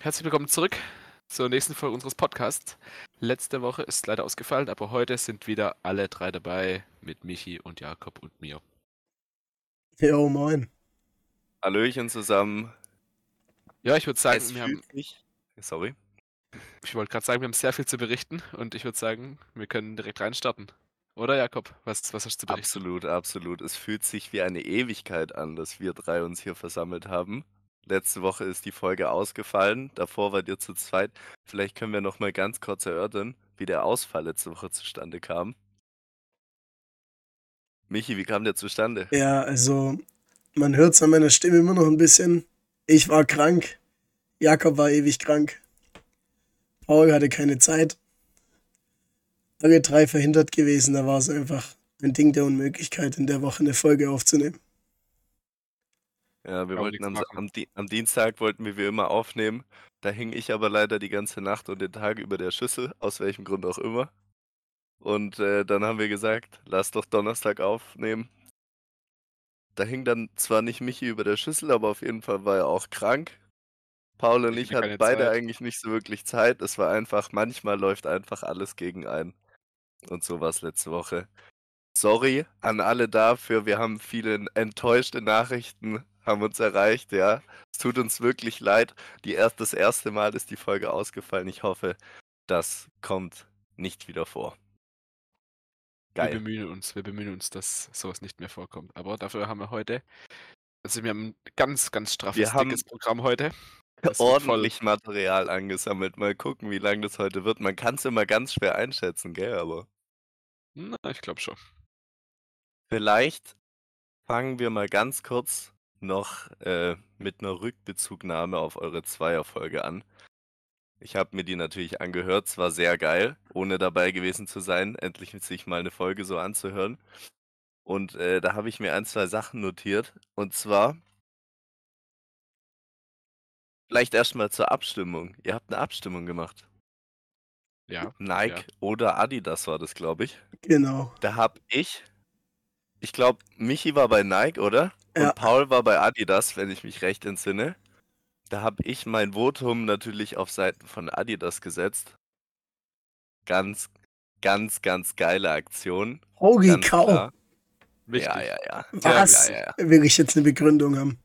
Herzlich willkommen zurück zur nächsten Folge unseres Podcasts. Letzte Woche ist leider ausgefallen, aber heute sind wieder alle drei dabei mit Michi und Jakob und mir. Jo, moin. Hallöchen zusammen. Ja, ich würde sagen, Es wir haben, sich. Sorry. ich wollte gerade sagen, wir haben sehr viel zu berichten und ich würde sagen, wir können direkt reinstarten. Oder Jakob? Was, was hast du zu berichten? Absolut, absolut. Es fühlt sich wie eine Ewigkeit an, dass wir drei uns hier versammelt haben. Letzte Woche ist die Folge ausgefallen. Davor wart ihr zu zweit. Vielleicht können wir noch mal ganz kurz erörtern, wie der Ausfall letzte Woche zustande kam. Michi, wie kam der zustande? Ja, also, man hört es an meiner Stimme immer noch ein bisschen. Ich war krank. Jakob war ewig krank. Paul hatte keine Zeit. Alle drei verhindert gewesen. Da war es einfach ein Ding der Unmöglichkeit, in der Woche eine Folge aufzunehmen. Ja, wir Kann wollten am, am, Di- am Dienstag wollten wir wie immer aufnehmen. Da hing ich aber leider die ganze Nacht und den Tag über der Schüssel, aus welchem Grund auch immer. Und äh, dann haben wir gesagt, lass doch Donnerstag aufnehmen. Da hing dann zwar nicht Michi über der Schüssel, aber auf jeden Fall war er auch krank. Paul und Ich ich hatte hatten beide Zeit. eigentlich nicht so wirklich Zeit. Es war einfach, manchmal läuft einfach alles gegen ein. Und so war es letzte Woche. Sorry an alle dafür. Wir haben viele enttäuschte Nachrichten, haben uns erreicht, ja. Es tut uns wirklich leid. Die erst, das erste Mal ist die Folge ausgefallen. Ich hoffe, das kommt nicht wieder vor. Wir Geil. bemühen uns, wir bemühen uns, dass sowas nicht mehr vorkommt. Aber dafür haben wir heute, also wir haben ein ganz, ganz straffes, Wir dickes Programm heute. Das. Ordentlich Material angesammelt. Mal gucken, wie lang das heute wird. Man kann es immer ganz schwer einschätzen, gell? Aber Na, ich glaube schon. vielleicht fangen wir mal ganz kurz noch äh, mit einer Rückbezugnahme auf eure Zweierfolge an. Ich habe mir die natürlich angehört, es war sehr geil, ohne dabei gewesen zu sein, endlich sich mal eine Folge so anzuhören. Und äh, da habe ich mir ein, zwei Sachen notiert. Und zwar, vielleicht erstmal zur Abstimmung. Ihr habt eine Abstimmung gemacht. Ja. Nike Ja. oder Adidas war das, glaube ich. Genau. Da habe ich, ich glaube, Michi war bei Nike, oder? Ja. Und Paul war bei Adidas, wenn ich mich recht entsinne. Da habe ich mein Votum natürlich auf Seiten von Adidas gesetzt. Ganz, ganz, ganz geile Aktion. Holy Ganz cow. klar. Wichtig. Ja, ja, ja. Was? Ja, ja, ja. Will ich jetzt eine Begründung haben?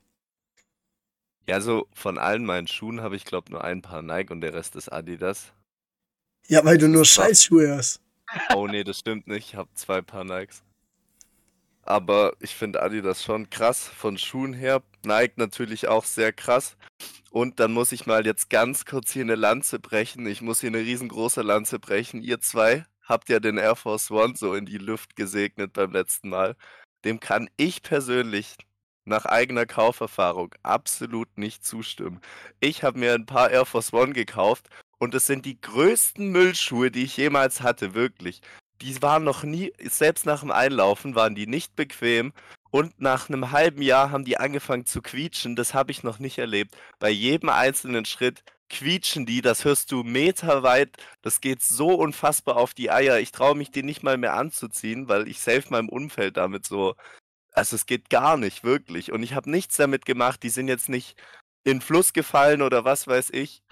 Ja, so von allen meinen Schuhen habe ich, glaube nur ein paar Nike und der Rest ist Adidas. Ja, weil du nur. Scheißschuhe hast. Oh nee, das stimmt nicht. Ich habe zwei Paar Nikes. Aber ich finde Adidas schon krass von Schuhen her. Nike natürlich auch sehr krass. Und dann muss ich mal jetzt ganz kurz hier eine Lanze brechen. Ich muss hier eine riesengroße Lanze brechen. Ihr zwei habt ja den Air Force One so in die Luft gesegnet beim letzten Mal. Dem kann ich persönlich nach eigener Kauferfahrung absolut nicht zustimmen. Ich habe mir ein paar Air Force One gekauft und es sind die größten Müllschuhe, die ich jemals hatte, wirklich. Die waren noch nie, selbst nach dem Einlaufen waren die nicht bequem und nach einem halben Jahr haben die angefangen zu quietschen. Das habe ich noch nicht erlebt. Bei jedem einzelnen Schritt quietschen die, das hörst du meterweit. Das geht so unfassbar auf die Eier. Ich traue mich die nicht mal mehr anzuziehen, weil ich safe meinem Umfeld damit so. Also es geht gar nicht, wirklich. Und ich habe nichts damit gemacht. Die sind jetzt nicht in den Fluss gefallen oder was weiß ich.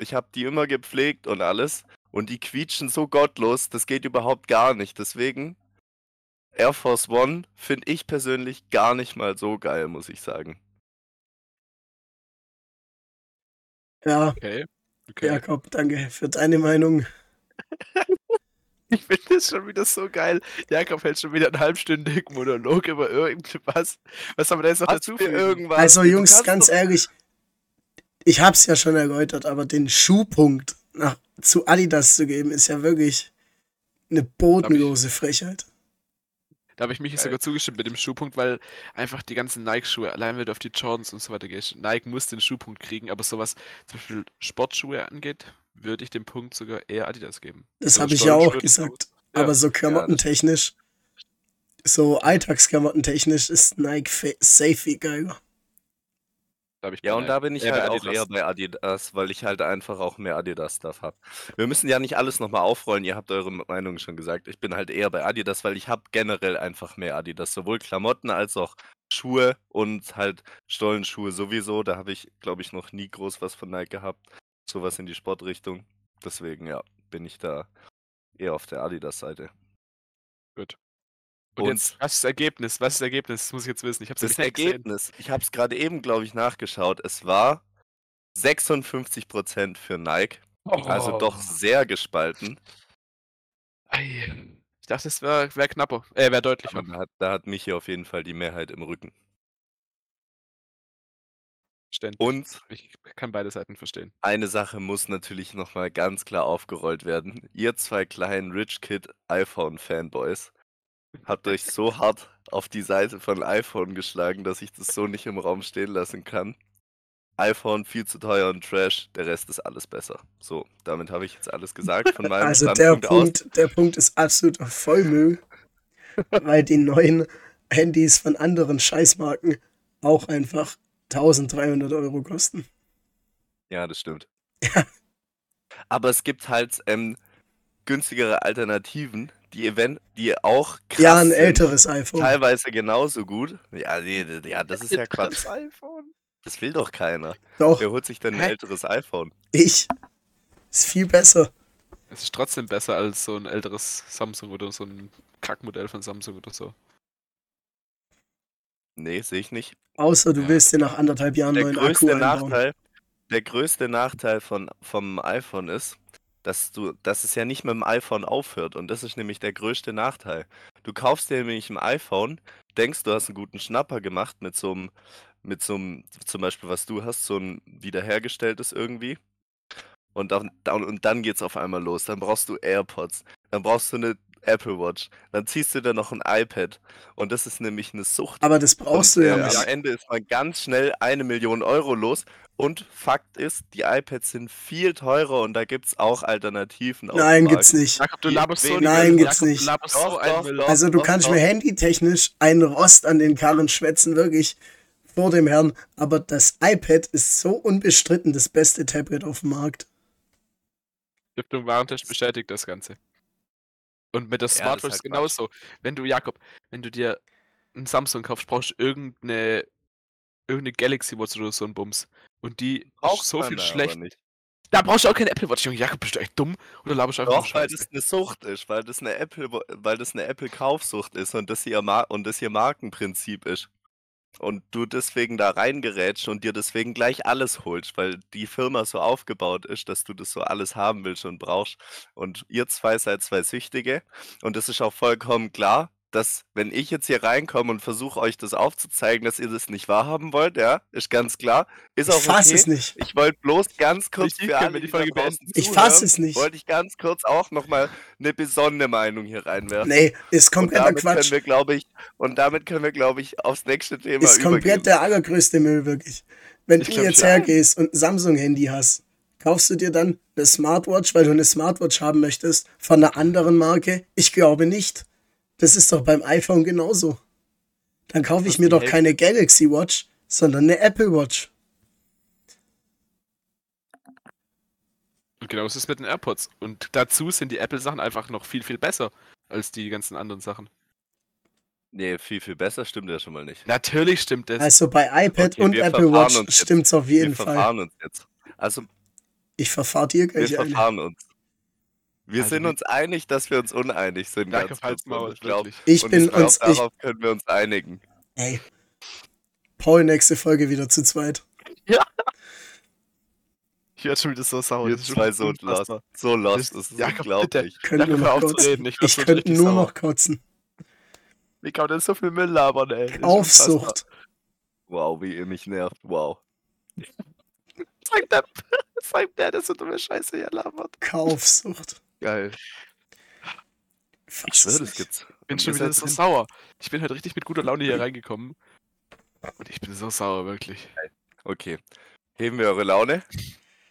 Ich habe die immer gepflegt und alles. Und die quietschen so gottlos, das geht überhaupt gar nicht. Deswegen, Air Force One finde ich persönlich gar nicht mal so geil, muss ich sagen. Ja, Okay. okay. Jakob, danke für deine Meinung. Ich finde das schon wieder so geil. Jakob hält schon wieder einen halbstündigen Monolog über irgendwas. Was haben wir da jetzt noch Was dazu für irgendwas? Also Jungs, ganz ehrlich, ich hab's ja schon erläutert, aber den Schuhpunkt nach, zu Adidas zu geben, ist ja wirklich eine bodenlose Frechheit. Da habe ich mich sogar zugestimmt mit dem Schuhpunkt, weil einfach die ganzen Nike-Schuhe, allein wenn du auf die Jordans und so weiter gehst, Nike muss den Schuhpunkt kriegen, aber sowas zum Beispiel Sportschuhe angeht, würde ich den Punkt sogar eher Adidas geben. Das So habe ich ja auch gesagt. Ja. Aber so klamottentechnisch, so alltagsklamottentechnisch ist Nike safe viel geiler. Da ich Ja, und da bin ich bei halt auch eher bei Adidas, weil ich halt einfach auch mehr Adidas-Stuff habe. Wir müssen ja nicht alles nochmal aufrollen, ihr habt eure Meinung schon gesagt. Ich bin halt eher bei Adidas, weil ich habe generell einfach mehr Adidas, sowohl Klamotten als auch Schuhe und halt Stollenschuhe sowieso. Da habe ich, glaube ich, noch nie groß was von Nike gehabt. Sowas in die Sportrichtung. Deswegen, ja, bin ich da eher auf der Adidas-Seite. Gut. Und, Und- jetzt, was ist das Ergebnis? Was ist das Ergebnis? Das muss ich jetzt wissen. Ich habe Das Ergebnis, ich habe es gerade eben, glaube ich, nachgeschaut. Es war 56% für Nike. Also Oh. doch sehr gespalten. Ich dachte, es wäre wär knapper. Äh, wäre deutlicher. Da hat, da hat Michi auf jeden Fall die Mehrheit im Rücken. Verständlich. Und Ich kann beide Seiten verstehen. eine Sache muss natürlich nochmal ganz klar aufgerollt werden. Ihr zwei kleinen Rich Kid iPhone Fanboys habt euch so hart auf die Seite von iPhone geschlagen, dass ich das so nicht im Raum stehen lassen kann. iPhone viel zu teuer und Trash, der Rest ist alles besser. So, damit habe ich jetzt alles gesagt von meinem Also der Standpunkt aus. Punkt, der Punkt ist absoluter Vollmüll, weil die neuen Handys von anderen Scheißmarken auch einfach 1300 Euro kosten. Ja, das stimmt. Ja. Aber es gibt halt ähm, günstigere Alternativen, die event, die auch krass Ja, ein sind, älteres iPhone. teilweise genauso gut. Ja, nee, ja, das ist ja Quatsch. Das iPhone. Das will doch keiner. Doch, Wer holt sich denn ein Hä? älteres iPhone? ich. Ist viel besser. Es ist trotzdem besser als so ein älteres Samsung oder so ein Kackmodell von Samsung oder so. Nee, sehe ich nicht. Außer du Ja. willst dir nach anderthalb Jahren Der neuen Akku größte einbauen. Nachteil, der größte Nachteil von, vom iPhone ist, dass du, dass es ja nicht mit dem iPhone aufhört. Und das ist nämlich der größte Nachteil. Du kaufst dir nämlich ein iPhone, denkst, du hast einen guten Schnapper gemacht mit so einem, mit so einem, zum Beispiel, was du hast, so ein wiederhergestelltes irgendwie. Und dann, und dann geht's auf einmal los. Dann brauchst du AirPods. Dann brauchst du eine Apple Watch. Dann ziehst du dir noch ein iPad. Und das ist nämlich eine Sucht. Aber das brauchst du Und, ja äh, nicht. Am Ende ist man ganz schnell eine Million Euro los. Und Fakt ist, die iPads sind viel teurer und da gibt es auch Alternativen. auf dem Nein, gibt's nicht. Jakob, du laberst so Nein, gibt's Jakob, nicht. Du so doch. Also du doch, kannst doch. mir handytechnisch einen Rost an den Karren schwätzen, wirklich vor dem Herrn. Aber das iPad ist so unbestritten das beste Tablet auf dem Markt. Stiftung Warentest bestätigt das Ganze. Und mit der Ja, das ist Smartwatch halt genauso. Wenn du, Jakob, wenn du dir ein Samsung kaufst, brauchst du irgendeine, irgendeine Galaxy Watch oder so ein Bums. Und die Braucht so viel schlecht. nicht. Da brauchst du auch keine Apple Watch, Junge. Jakob, bist du echt dumm? Oder laberst du einfach Doch, weil das eine Sucht ist, weil das eine Apple, weil das eine Apple Kaufsucht ist und das Mar und das ihr Markenprinzip ist. Und du deswegen da reingerätst und dir deswegen gleich alles holst, weil die Firma so aufgebaut ist, dass du das so alles haben willst und brauchst. Und ihr zwei seid zwei Süchtige. Und das ist auch vollkommen klar, dass wenn ich jetzt hier reinkomme und versuche euch das aufzuzeigen, dass ihr das nicht wahrhaben wollt, ja, ist ganz klar. Ist Ich auch fass okay. es nicht. Ich wollte bloß ganz kurz Richtig, für alle, die Folge draußen beenden? Ich fass zuhören, es nicht. Wollte ich ganz kurz auch nochmal eine besondere Meinung hier reinwerfen. Nee, ist und kompletter damit Quatsch. können wir, glaube ich, und damit können wir, glaube ich, aufs nächste Thema Ist komplett der allergrößte Müll, wirklich. Wenn Ich du jetzt ja. hergehst und ein Samsung-Handy hast, kaufst du dir dann eine Smartwatch, weil du eine Smartwatch haben möchtest, von einer anderen Marke? Ich glaube nicht. Das ist doch beim iPhone genauso. Dann kaufe ich mir doch keine Galaxy Watch, sondern eine Apple Watch. Und genau so ist es mit den AirPods. Und dazu sind die Apple-Sachen einfach noch viel, viel besser als die ganzen anderen Sachen. Nee, viel, viel besser stimmt ja schon mal nicht. Natürlich stimmt das. Also bei iPad Okay, und wir Apple Watch jetzt. stimmt's auf Wir jeden Fall. verfahren uns jetzt. Also, Ich verfahre dir wir gleich eine. verfahren uns. Wir Also sind wir- uns einig, dass wir uns uneinig sind. Kurz. Und Maul, ich glaub, wirklich. Ich bin ich glaub, uns, ich, darauf können wir uns einigen. ey. Paul, nächste Folge wieder zu zweit. Ich werde schon wieder so sauer. Wir zwei so lost. So lost, das ist Jakob, unglaublich. Könnte Jakob, nur hör noch auf zu kotzen. reden, ich Ich könnte nur sauer. noch kotzen. Wie kann man denn so viel Müll labern, ey? Das. Aufsucht. Wow, wie ihr mich nervt. Wow. Sag der, sag der, der so dumme Scheiße hier labert. Kaufsucht. Geil. Ich es schwöre, das gibt's. Ich bin schon wieder so sauer. Ich bin heute richtig mit guter Laune hier reingekommen. Und ich bin so sauer, wirklich. Okay. Heben wir eure Laune.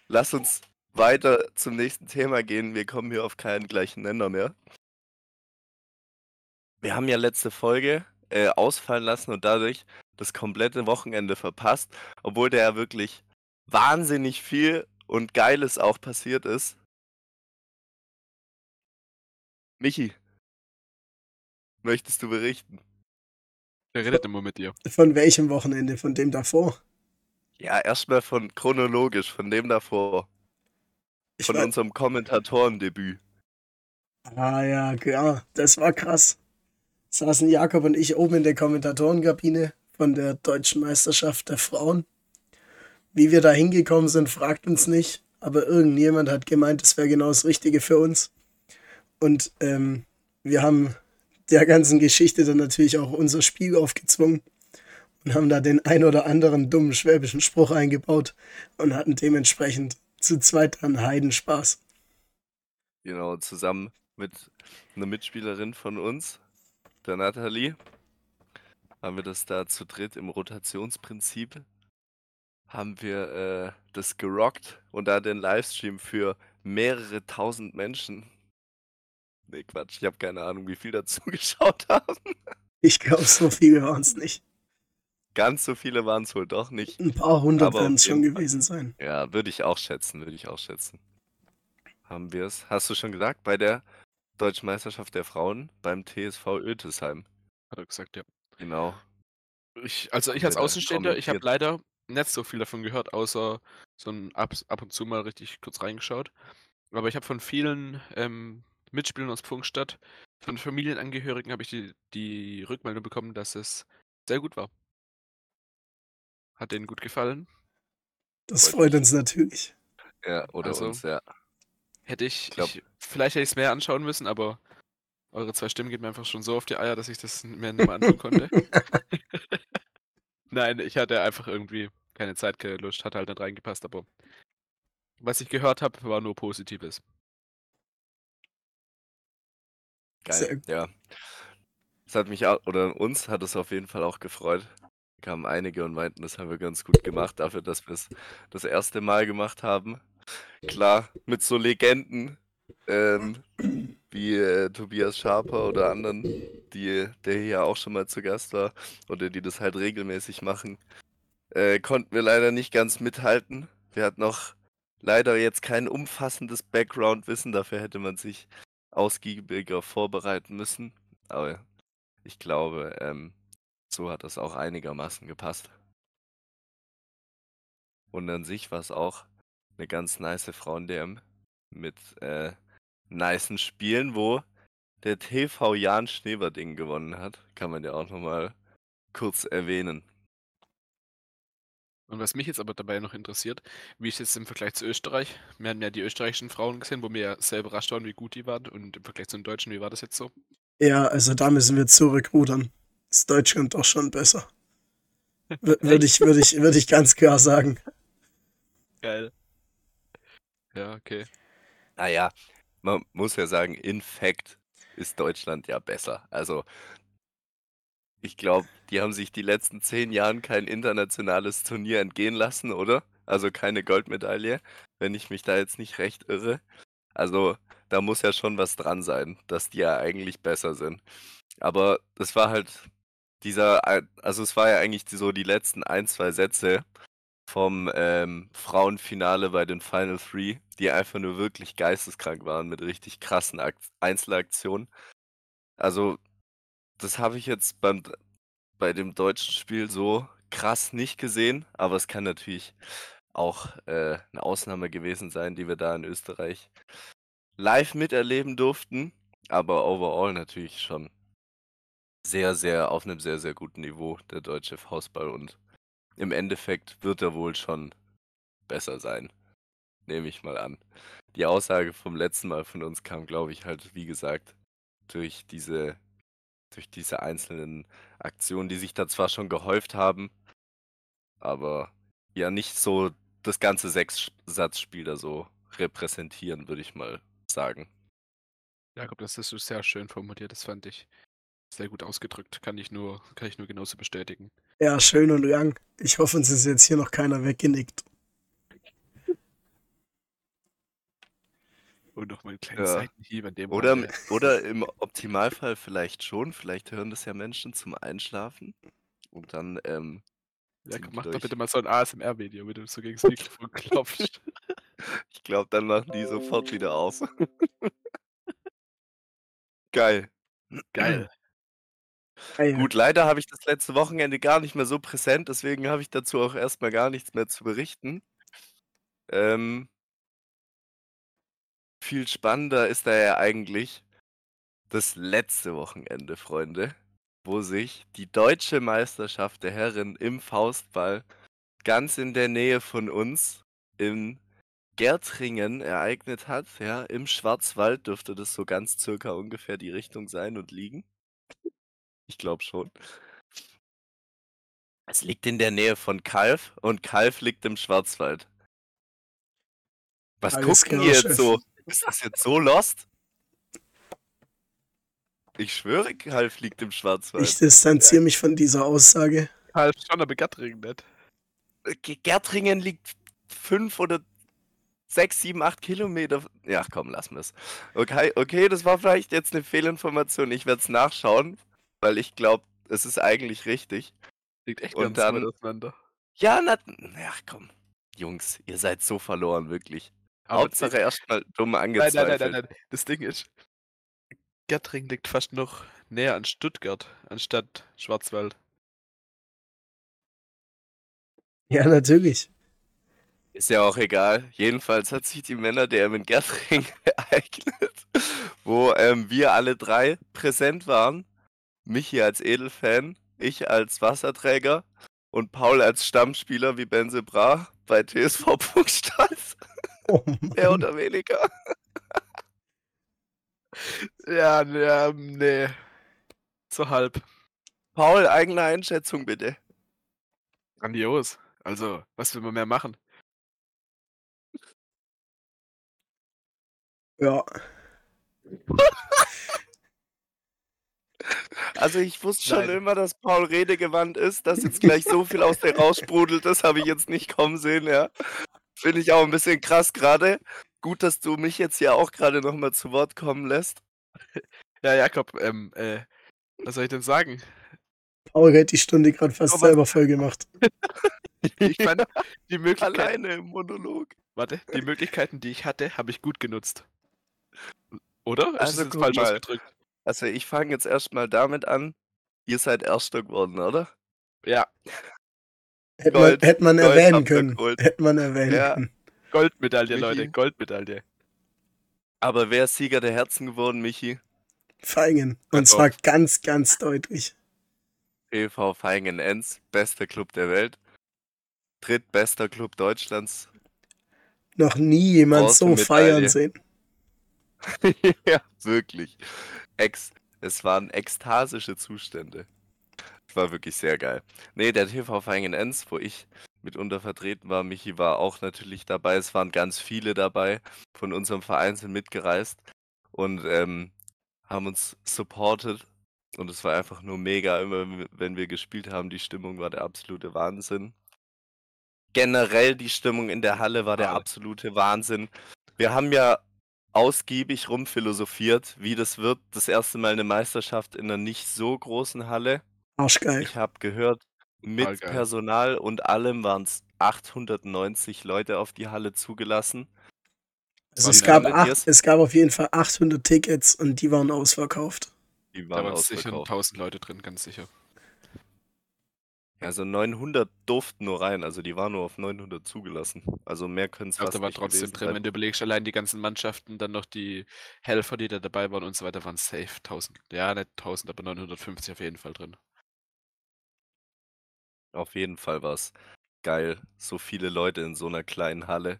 Lasst uns weiter zum nächsten Thema gehen. Wir kommen hier auf keinen gleichen Nenner mehr. Wir haben ja letzte Folge äh, ausfallen lassen und dadurch das komplette Wochenende verpasst, obwohl da ja wirklich wahnsinnig viel und Geiles auch passiert ist. Michi, möchtest du berichten? Der redet immer mit dir. Von welchem Wochenende? Von dem davor? Ja, erstmal von chronologisch, von dem davor. Ich Von war, unserem Kommentatorendebüt. ah ja, ja, das war krass. Saßen Jakob und ich oben in der Kommentatorengabine von der deutschen Meisterschaft der Frauen. Wie wir da hingekommen sind, fragt uns nicht. Aber irgendjemand hat gemeint, das wäre genau das Richtige für uns. Und ähm, wir haben der ganzen Geschichte dann natürlich auch unser Spiel aufgezwungen und haben da den ein oder anderen dummen schwäbischen Spruch eingebaut und hatten dementsprechend zu zweit einen Heidenspaß. Genau, zusammen mit einer Mitspielerin von uns, der Nathalie, haben wir das da zu dritt im Rotationsprinzip, haben wir äh, das gerockt und da den Livestream für mehrere tausend Menschen. Nee, Quatsch, ich habe keine Ahnung, wie viel dazu geschaut haben. Ich glaube, so viele waren es nicht. Ganz so viele waren es wohl doch nicht. Ein paar hundert werden es schon Fall. gewesen sein. Ja, würde ich auch schätzen, würde ich auch schätzen. Haben wir es, hast du schon gesagt, bei der Deutschen Meisterschaft der Frauen beim TSV Oetesheim. Hat er gesagt, ja. Genau. Ich, also ich als Außenstehender, ich habe leider nicht so viel davon gehört, außer so ein ab, ab und zu mal richtig kurz reingeschaut. Aber ich habe von vielen ähm, Mitspielern aus Pfungstadt, von Familienangehörigen habe ich die, die Rückmeldung bekommen, dass es sehr gut war. Hat denen gut gefallen. Das Freut uns natürlich. Ja, oder Also- uns, ja. Hätte ich, Glaub- ich vielleicht hätte ich es mehr anschauen müssen, aber eure zwei Stimmen gehen mir einfach schon so auf die Eier, dass ich das mir nicht mehr anschauen konnte. Nein, ich hatte einfach irgendwie keine Zeit, Lust, hat halt nicht reingepasst, aber was ich gehört habe, war nur Positives. Geil, ja. Es hat mich auch, oder uns hat es auf jeden Fall auch gefreut. Kamen einige und meinten, das haben wir ganz gut gemacht, dafür, dass wir es das erste Mal gemacht haben. Klar, mit so Legenden ähm, wie äh, Tobias Schaper oder anderen, die, der hier auch schon mal zu Gast war oder die das halt regelmäßig machen, äh, konnten wir leider nicht ganz mithalten. Wir hatten noch leider jetzt kein umfassendes Background-Wissen, dafür hätte man sich ausgiebiger vorbereiten müssen. Aber ich glaube, ähm, so hat das auch einigermaßen gepasst. Und an sich war es auch eine ganz nice Frauen-DM mit äh, nicen Spielen, wo der TV Jan Schneverding gewonnen hat. Kann man ja auch nochmal kurz erwähnen. Und was mich jetzt aber dabei noch interessiert, wie ist es im Vergleich zu Österreich? Wir haben ja die österreichischen Frauen gesehen, wo wir ja sehr überrascht waren, wie gut die waren. Und im Vergleich zu den Deutschen, wie war das jetzt so? Ja, also da müssen wir zurückrudern. Ist Deutschland doch schon besser. W- Würde ich, würde ich, würde ich ganz klar sagen. Geil. Ja, okay. Naja, man muss ja sagen, in fact ist Deutschland ja besser. Also, ich glaube, die haben sich die letzten zehn Jahren kein internationales Turnier entgehen lassen, oder? Also keine Goldmedaille, wenn ich mich da jetzt nicht recht irre. Also, da muss ja schon was dran sein, dass die ja eigentlich besser sind. Aber das war halt dieser, also es war ja eigentlich so die letzten ein, zwei Sätze vom ähm, Frauenfinale bei den Final Three, die einfach nur wirklich geisteskrank waren mit richtig krassen Ak Einzelaktionen. Also, das habe ich jetzt beim, bei dem deutschen Spiel so krass nicht gesehen, aber es kann natürlich auch äh, eine Ausnahme gewesen sein, die wir da in Österreich live miterleben durften. Aber overall natürlich schon sehr, sehr auf einem sehr, sehr guten Niveau, der deutsche Faustball. Und im Endeffekt wird er wohl schon besser sein. Nehme ich mal an. Die Aussage vom letzten Mal von uns kam, glaube ich, halt, wie gesagt, durch diese, durch diese einzelnen Aktionen, die sich da zwar schon gehäuft haben, aber ja nicht so das ganze Sechs-Satzspiel da so repräsentieren, würde ich mal sagen. Jakob, das ist so sehr schön formuliert, das fand ich sehr gut ausgedrückt. Kann ich nur, kann ich nur genauso bestätigen. Ja, schön und lang. Ich hoffe, uns ist jetzt hier noch keiner weggenickt. Und noch mal einen kleinen Ja. Seitenhieb an dem Oder, Rande. oder im Optimalfall vielleicht schon, vielleicht hören das ja Menschen zum Einschlafen und dann ähm, Jakob, sind mach doch durch. bitte mal so ein ASMR-Video, wenn du so gegen das Mikrofon klopfst. Ich glaube, dann machen die sofort wieder aus. Geil. Geil. Ja. Gut, leider habe ich das letzte Wochenende gar nicht mehr so präsent, deswegen habe ich dazu auch erstmal gar nichts mehr zu berichten. Ähm, viel spannender ist da ja eigentlich das letzte Wochenende, Freunde, wo sich die deutsche Meisterschaft der Herren im Faustball ganz in der Nähe von uns in Gärtringen ereignet hat. Ja, im Schwarzwald dürfte das so ganz circa ungefähr die Richtung sein und liegen. Ich glaube schon. Es liegt in der Nähe von Kalf und Kalf liegt im Schwarzwald. Was Alles gucken ihr jetzt so? Ist das jetzt so lost? Ich schwöre, Kalf liegt im Schwarzwald. Ich distanziere mich von dieser Aussage. Halb schon, aber Gattring nicht. G- Gärtringen liegt fünf oder sechs, sieben, acht Kilometer. Ja, komm, lassen wir es. Okay, okay, das war vielleicht jetzt eine Fehlinformation. Ich werde es nachschauen, weil ich glaube, es ist eigentlich richtig. Liegt echt Und ganz dann- auseinander. Ja, na, ach komm. Jungs, ihr seid so verloren, wirklich. Aber Hauptsache erstmal dumm Nein, nein, angezweifelt. nein, nein, nein. Das Ding ist, Gattring liegt fast noch näher an Stuttgart, anstatt Schwarzwald. Ja, natürlich. Ist ja auch egal. Jedenfalls hat sich die Männer-DM in Gärtring ereignet, wo ähm, wir alle drei präsent waren. Michi als Edelfan, ich als Wasserträger und Paul als Stammspieler wie Benze Bra bei TSV Burgstadt. Oh Mehr oder weniger. Ja, ja, nee. So halb. Paul, eigene Einschätzung bitte. Grandios. Also, was will man mehr machen? Ja, Also ich wusste schon Nein. immer, dass Paul redegewandt ist, dass jetzt gleich so viel aus der raussprudelt, das habe ich jetzt nicht kommen sehen, ja. Finde ich auch ein bisschen krass gerade. Gut, dass du mich jetzt ja auch gerade nochmal zu Wort kommen lässt. Ja, Jakob, ähm, äh, was soll ich denn sagen? Paul hat die Stunde gerade fast Aber- selber voll gemacht. Ich fand, die Möglichkeiten, Alleine im Monolog. warte, die Möglichkeiten, die ich hatte, habe ich gut genutzt. Oder? Ist Also guck falsch mal. ausgedrückt? Also ich fange jetzt erstmal damit an. Ihr seid Erster geworden, oder? Ja, Hätte man, hätte man Gold erwähnen können. Hätte man erwähnen Ja. können. Goldmedaille, Michi? Leute, Goldmedaille. Aber wer ist Sieger der Herzen geworden, Michi? Feigen. Und zwar ganz, ganz deutlich. PV Feigen Enz, bester Club der Welt. Drittbester Club Deutschlands. Noch nie jemand so Bronzemedaille. feiern sehen. ja, wirklich. Ex es waren ekstasische Zustände. War wirklich sehr geil. Nee, der TV Feigen Enz, wo ich mitunter vertreten war, Michi war auch natürlich dabei. Es waren ganz viele dabei. Von unserem Verein sind mitgereist und ähm, haben uns supported. Und es war einfach nur mega, immer wenn wir gespielt haben. Die Stimmung war der absolute Wahnsinn. Generell die Stimmung in der Halle war der absolute Wahnsinn. Wir haben ja ausgiebig rumphilosophiert, wie das wird. Das erste Mal eine Meisterschaft in einer nicht so großen Halle. Arschgeil. Ich habe gehört, mit Total geil. Personal und allem waren es 890 Leute auf die Halle zugelassen. Also es gab, acht, es gab auf jeden Fall 800 Tickets und die waren ausverkauft. Die Da waren waren sicher ausverkauft. 1000 Leute drin, ganz sicher. Also 900 durften nur rein, also die waren nur auf 900 zugelassen. Also mehr können es fast da war nicht trotzdem drin, sein. wenn du überlegst, allein die ganzen Mannschaften, dann noch die Helfer, die da dabei waren und so weiter, waren safe 1000. Ja, nicht 1000, aber 950 auf jeden Fall drin. Auf jeden Fall war es geil. So viele Leute in so einer kleinen Halle.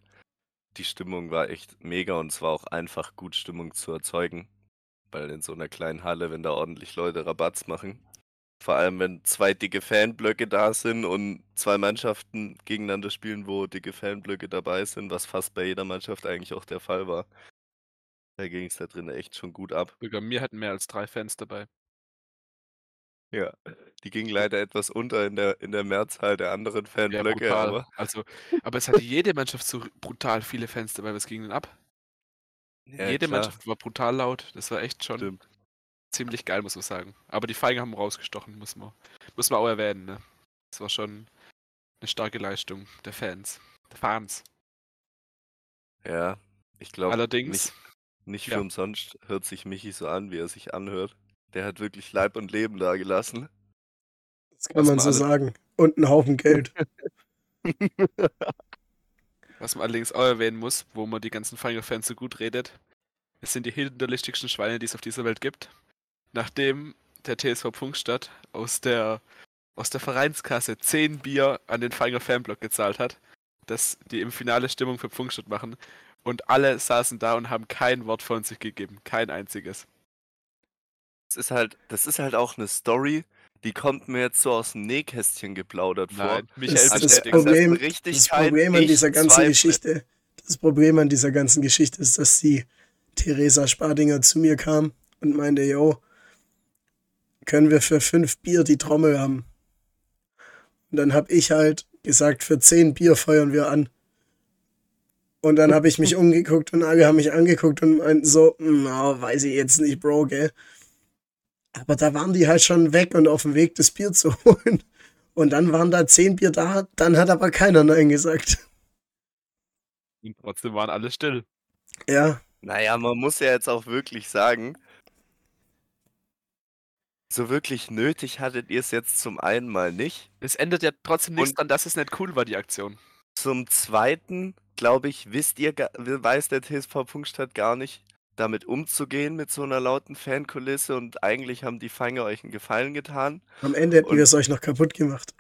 Die Stimmung war echt mega und es war auch einfach gut, Stimmung zu erzeugen. Weil in so einer kleinen Halle, wenn da ordentlich Leute Rabatz machen, vor allem wenn zwei dicke Fanblöcke da sind und zwei Mannschaften gegeneinander spielen, wo dicke Fanblöcke dabei sind, was fast bei jeder Mannschaft eigentlich auch der Fall war. Da ging es da drin echt schon gut ab. Sogar mir hatten mehr als drei Fans dabei. Ja, die ging leider etwas unter in der, in der Mehrzahl der anderen Ja, Fanblöcke, brutal. aber Also, aber es hatte jede Mannschaft so brutal viele Fans dabei. Was ging denn ab? Ja, jede klar. Mannschaft war brutal laut. Das war echt schon Stimmt. ziemlich geil, muss man sagen. Aber die Feigen haben rausgestochen, muss man, muss man auch erwähnen. Ne? Das war schon eine starke Leistung der Fans. Der Fans. Ja, ich glaube, Allerdings, nicht, nicht ja. für umsonst hört sich Michi so an, wie er sich anhört. Der hat wirklich Leib und Leben da gelassen. Das kann man so sagen. Und einen Haufen Geld. Was man allerdings auch erwähnen muss, wo man die ganzen Final Fans so gut redet, es sind die hinterlistigsten Schweine, die es auf dieser Welt gibt. Nachdem der TSV Pfungstadt aus der, aus der Vereinskasse 10 Bier an den Final Fanblock gezahlt hat, dass die im Finale Stimmung für Pfungstadt machen. Und alle saßen da und haben kein Wort von sich gegeben. Kein einziges. Das ist halt, das ist halt auch eine Story, die kommt mir jetzt so aus dem Nähkästchen geplaudert vor. Nein, Michael Das, das, bestätigt Problem, richtig das Problem an dieser ganzen zweifle. Geschichte, das Problem an dieser ganzen Geschichte ist, dass die Theresa Spardinger zu mir kam und meinte, yo, können wir für fünf Bier die Trommel haben? Und dann habe ich halt gesagt, für zehn Bier feuern wir an. Und dann habe ich mich umgeguckt und alle haben mich angeguckt und meinten so, na, weiß ich jetzt nicht, Bro, gell? Aber da waren die halt schon weg und auf dem Weg, das Bier zu holen. Und dann waren da zehn Bier da, dann hat aber keiner Nein gesagt. Und trotzdem waren alle still. Ja, Naja, man muss ja jetzt auch wirklich sagen, so wirklich nötig hattet ihr es jetzt zum einen mal nicht. Es ändert ja trotzdem nichts Und- dran, dass es nicht cool war, die Aktion. Zum zweiten, glaube ich, wisst ihr, weiß der TSV Pfungstadt gar nicht, damit umzugehen mit so einer lauten Fankulisse und eigentlich haben die Feinde euch einen Gefallen getan. am Ende hätten Und- wir es euch noch kaputt gemacht.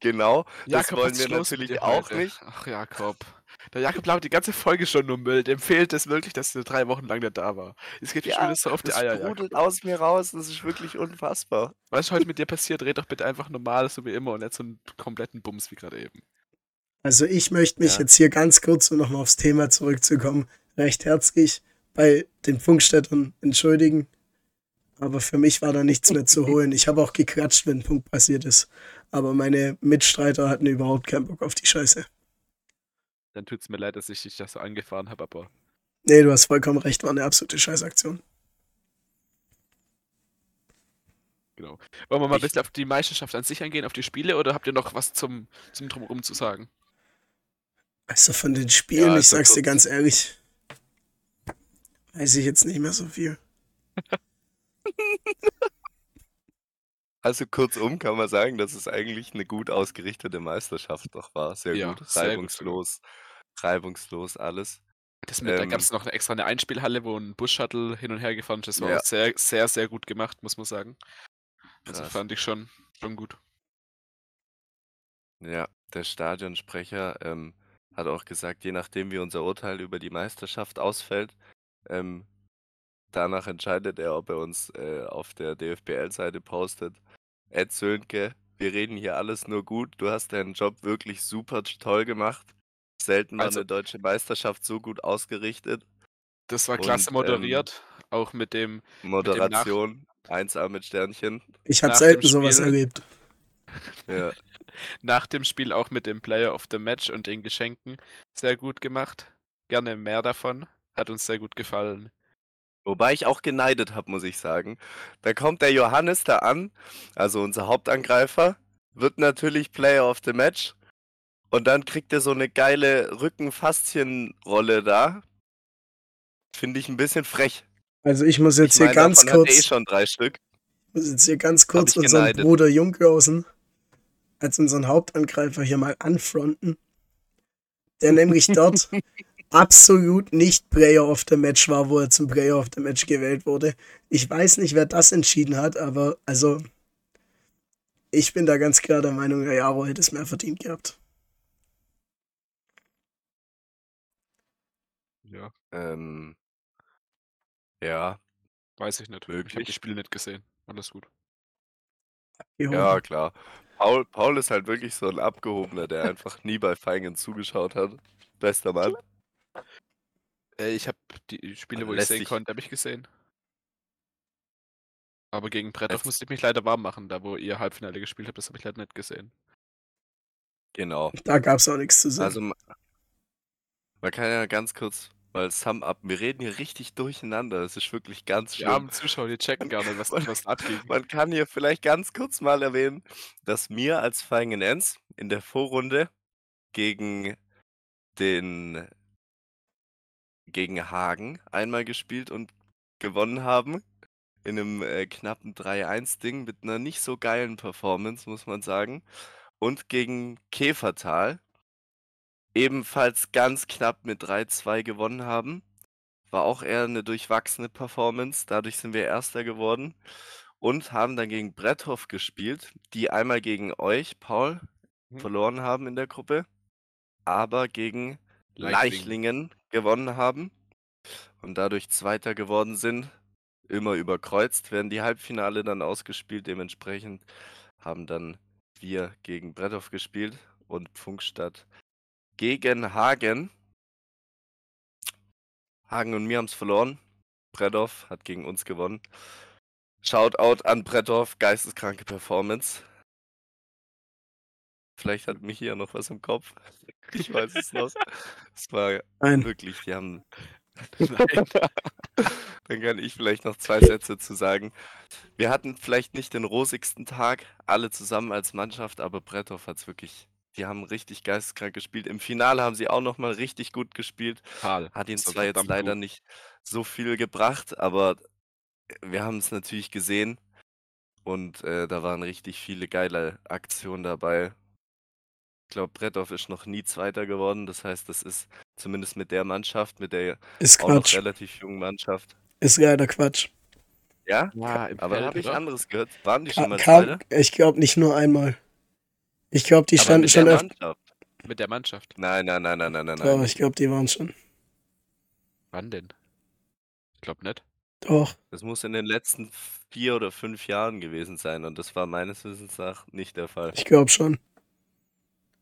Genau, das Jakob, wollen was wir natürlich auch heute? nicht. Ach, Jakob. Der Jakob labert die ganze Folge schon nur Müll. Dem fehlt es wirklich, dass er drei Wochen lang nicht da war. Es geht mir Ja, schon so auf die Das Eier, Jakob. sprudelt aus mir raus, das ist wirklich unfassbar. Was ist heute mit dir passiert? Red doch bitte einfach normal, so wie immer und nicht so einen kompletten Bums wie gerade eben. Also ich möchte mich Ja. jetzt hier ganz kurz, um nochmal aufs Thema zurückzukommen, recht herzlich bei den Funkstädtern entschuldigen. Aber für mich war da nichts mehr zu holen. Ich habe auch geklatscht, wenn ein Punkt passiert ist. Aber meine Mitstreiter hatten überhaupt keinen Bock auf die Scheiße. Dann tut's mir leid, dass ich dich da so angefahren habe, aber Nee, du hast vollkommen recht, war eine absolute Scheißaktion. genau. Wollen wir mal ein bisschen auf die Meisterschaft an sich eingehen, auf die Spiele, oder habt ihr noch was zum, zum Drumherum zu sagen? Also von den Spielen, Ja, ich also sag's dir ganz ehrlich, weiß ich jetzt nicht mehr so viel. Also kurzum kann man sagen, dass es eigentlich eine gut ausgerichtete Meisterschaft doch war. Sehr Ja, gut, sehr gut reibungslos, reibungslos alles. Das mit, da Ähm, gab es noch eine extra eine Einspielhalle, wo ein Bus-Shuttle hin und her gefahren ist. Das war Ja. auch sehr, sehr, sehr gut gemacht, muss man sagen. Also Krass. fand ich schon, schon gut. Ja, der Stadionsprecher ähm, hat auch gesagt, je nachdem wie unser Urteil über die Meisterschaft ausfällt, ähm, danach entscheidet er, ob er uns äh, auf der DFBL-Seite postet. Ed Sönke, wir reden hier alles nur gut. Du hast deinen Job wirklich super toll gemacht. Selten war Also- eine deutsche Meisterschaft so gut ausgerichtet. Das war Und, klasse ähm, moderiert, auch mit dem, Moderation 1A mit Sternchen. Ich habe selten dem sowas erlebt. Ja, nach dem Spiel auch mit dem Player of the Match und den Geschenken sehr gut gemacht. Gerne mehr davon. Hat uns sehr gut gefallen. Wobei ich auch geneidet habe, muss ich sagen. Da kommt der Johannes da an, also unser Hauptangreifer, wird natürlich Player of the Match und dann kriegt er so eine geile Rückenfaszienrolle da. Finde ich ein bisschen frech. Also ich muss jetzt ich hier meine, ganz davon hat er eh kurz, schon drei Stück. muss jetzt hier ganz kurz ich unseren geneidet. Bruder Junkhausen als unseren Hauptangreifer hier mal anfronten. Der nämlich dort absolut nicht Player of the Match war, wo er zum Player of the Match gewählt wurde. Ich weiß nicht, wer das entschieden hat, aber also ich bin da ganz klar der Meinung, der Jaro hätte es mehr verdient gehabt. Ja, Ähm, ja, weiß ich nicht. Ich habe die Möglich. Spiele nicht gesehen. Alles gut. ja, klar. Paul, Paul ist halt wirklich so ein Abgehobener, der einfach nie bei Feigen zugeschaut hat. Bester Mann. Äh, ich habe die Spiele, Also wo ich sehen konnte, habe ich gesehen. Aber gegen Bretthoff musste ich mich leider warm machen, da wo ihr Halbfinale gespielt habt, das habe ich leider nicht gesehen. Genau. Da gab es auch nichts zu sagen. Also, ma- man kann ja ganz kurz mal Sum-up. Wir reden hier richtig durcheinander. Das ist wirklich ganz Die schlimm. armen Zuschauer, die checken gar nicht, was, Man- was abging. Man kann hier vielleicht ganz kurz mal erwähnen, dass mir als Feigenenz in der Vorrunde gegen den gegen Hagen einmal gespielt und gewonnen haben. in einem äh, knappen 3-1-Ding mit einer nicht so geilen Performance, muss man sagen. Und gegen Käfertal ebenfalls ganz knapp mit 3-2 gewonnen haben. War auch eher eine durchwachsene Performance. Dadurch sind wir Erster geworden und haben dann gegen Bretthoff gespielt, die einmal gegen euch, Paul, Mhm. verloren haben in der Gruppe, aber gegen Leichlingen. Leichlingen gewonnen haben und dadurch Zweiter geworden sind. Immer überkreuzt werden die Halbfinale dann ausgespielt. Dementsprechend haben dann wir gegen Bretthoff gespielt und Pfungstadt gegen Hagen. Hagen und mir haben es verloren. Bretthoff hat gegen uns gewonnen. Shoutout an Bretthoff, geisteskranke Performance. Vielleicht hat mich hier noch was im Kopf. Ich weiß es noch. Es war Nein. wirklich, die haben. Nein. Dann kann ich vielleicht noch zwei Sätze zu sagen. Wir hatten vielleicht nicht den rosigsten Tag, alle zusammen als Mannschaft, aber Bretthoff hat es wirklich. Die haben richtig geisteskrank gespielt. Im Finale haben sie auch nochmal richtig gut gespielt. Karl. Hat ihn Das war zwar jetzt leider gut. nicht so viel gebracht, aber wir haben es natürlich gesehen. Und äh, da waren richtig viele geile Aktionen dabei. Ich glaube, Bretthoff ist noch nie Zweiter geworden. Das heißt, das ist zumindest mit der Mannschaft, mit der Ist auch noch Quatsch. relativ jungen Mannschaft. Ist leider Quatsch. Ja, Ja, aber habe ich anderes gehört. Waren die schon mal kam, Zweiter? ich glaube nicht nur einmal. Ich glaube, die aber standen mit schon der öfter. Mannschaft. Mit der Mannschaft. Nein, nein, nein, nein, nein, nein. Doch, nein. ich glaube, die waren schon. Wann denn? Ich glaube nicht. Doch. Das muss in den letzten vier oder fünf Jahren gewesen sein und das war meines Wissens nach nicht der Fall. Ich glaube schon.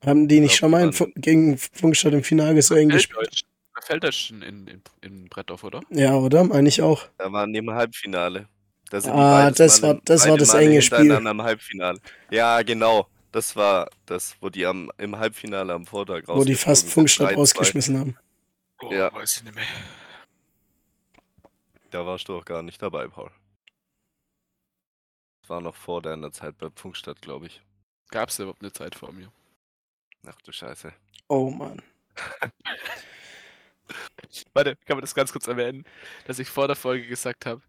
Haben die nicht glaub, schon mal in gegen Funkstadt im Finale so eng gespielt? Felddeutsch. Felddeutsch in, in, in Brettdorf, oder? Ja, oder? Meine ich auch. Da waren die im Halbfinale. Da Ah, das Mal war- das war das Male enge Spiel. Am Halbfinale. Ja, genau. Das war das, wo die am, im Halbfinale am Vortag Wo die fast. Funkstadt 3-2. rausgeschmissen haben. Oh, Ja. weiß ich nicht mehr. Da warst du auch gar nicht dabei, Paul. Das war noch vor deiner Zeit bei Funkstadt, glaube ich. Gab es überhaupt eine Zeit vor mir? Ach du Scheiße. Oh Mann. Warte, kann man das ganz kurz erwähnen, dass ich vor der Folge gesagt habe,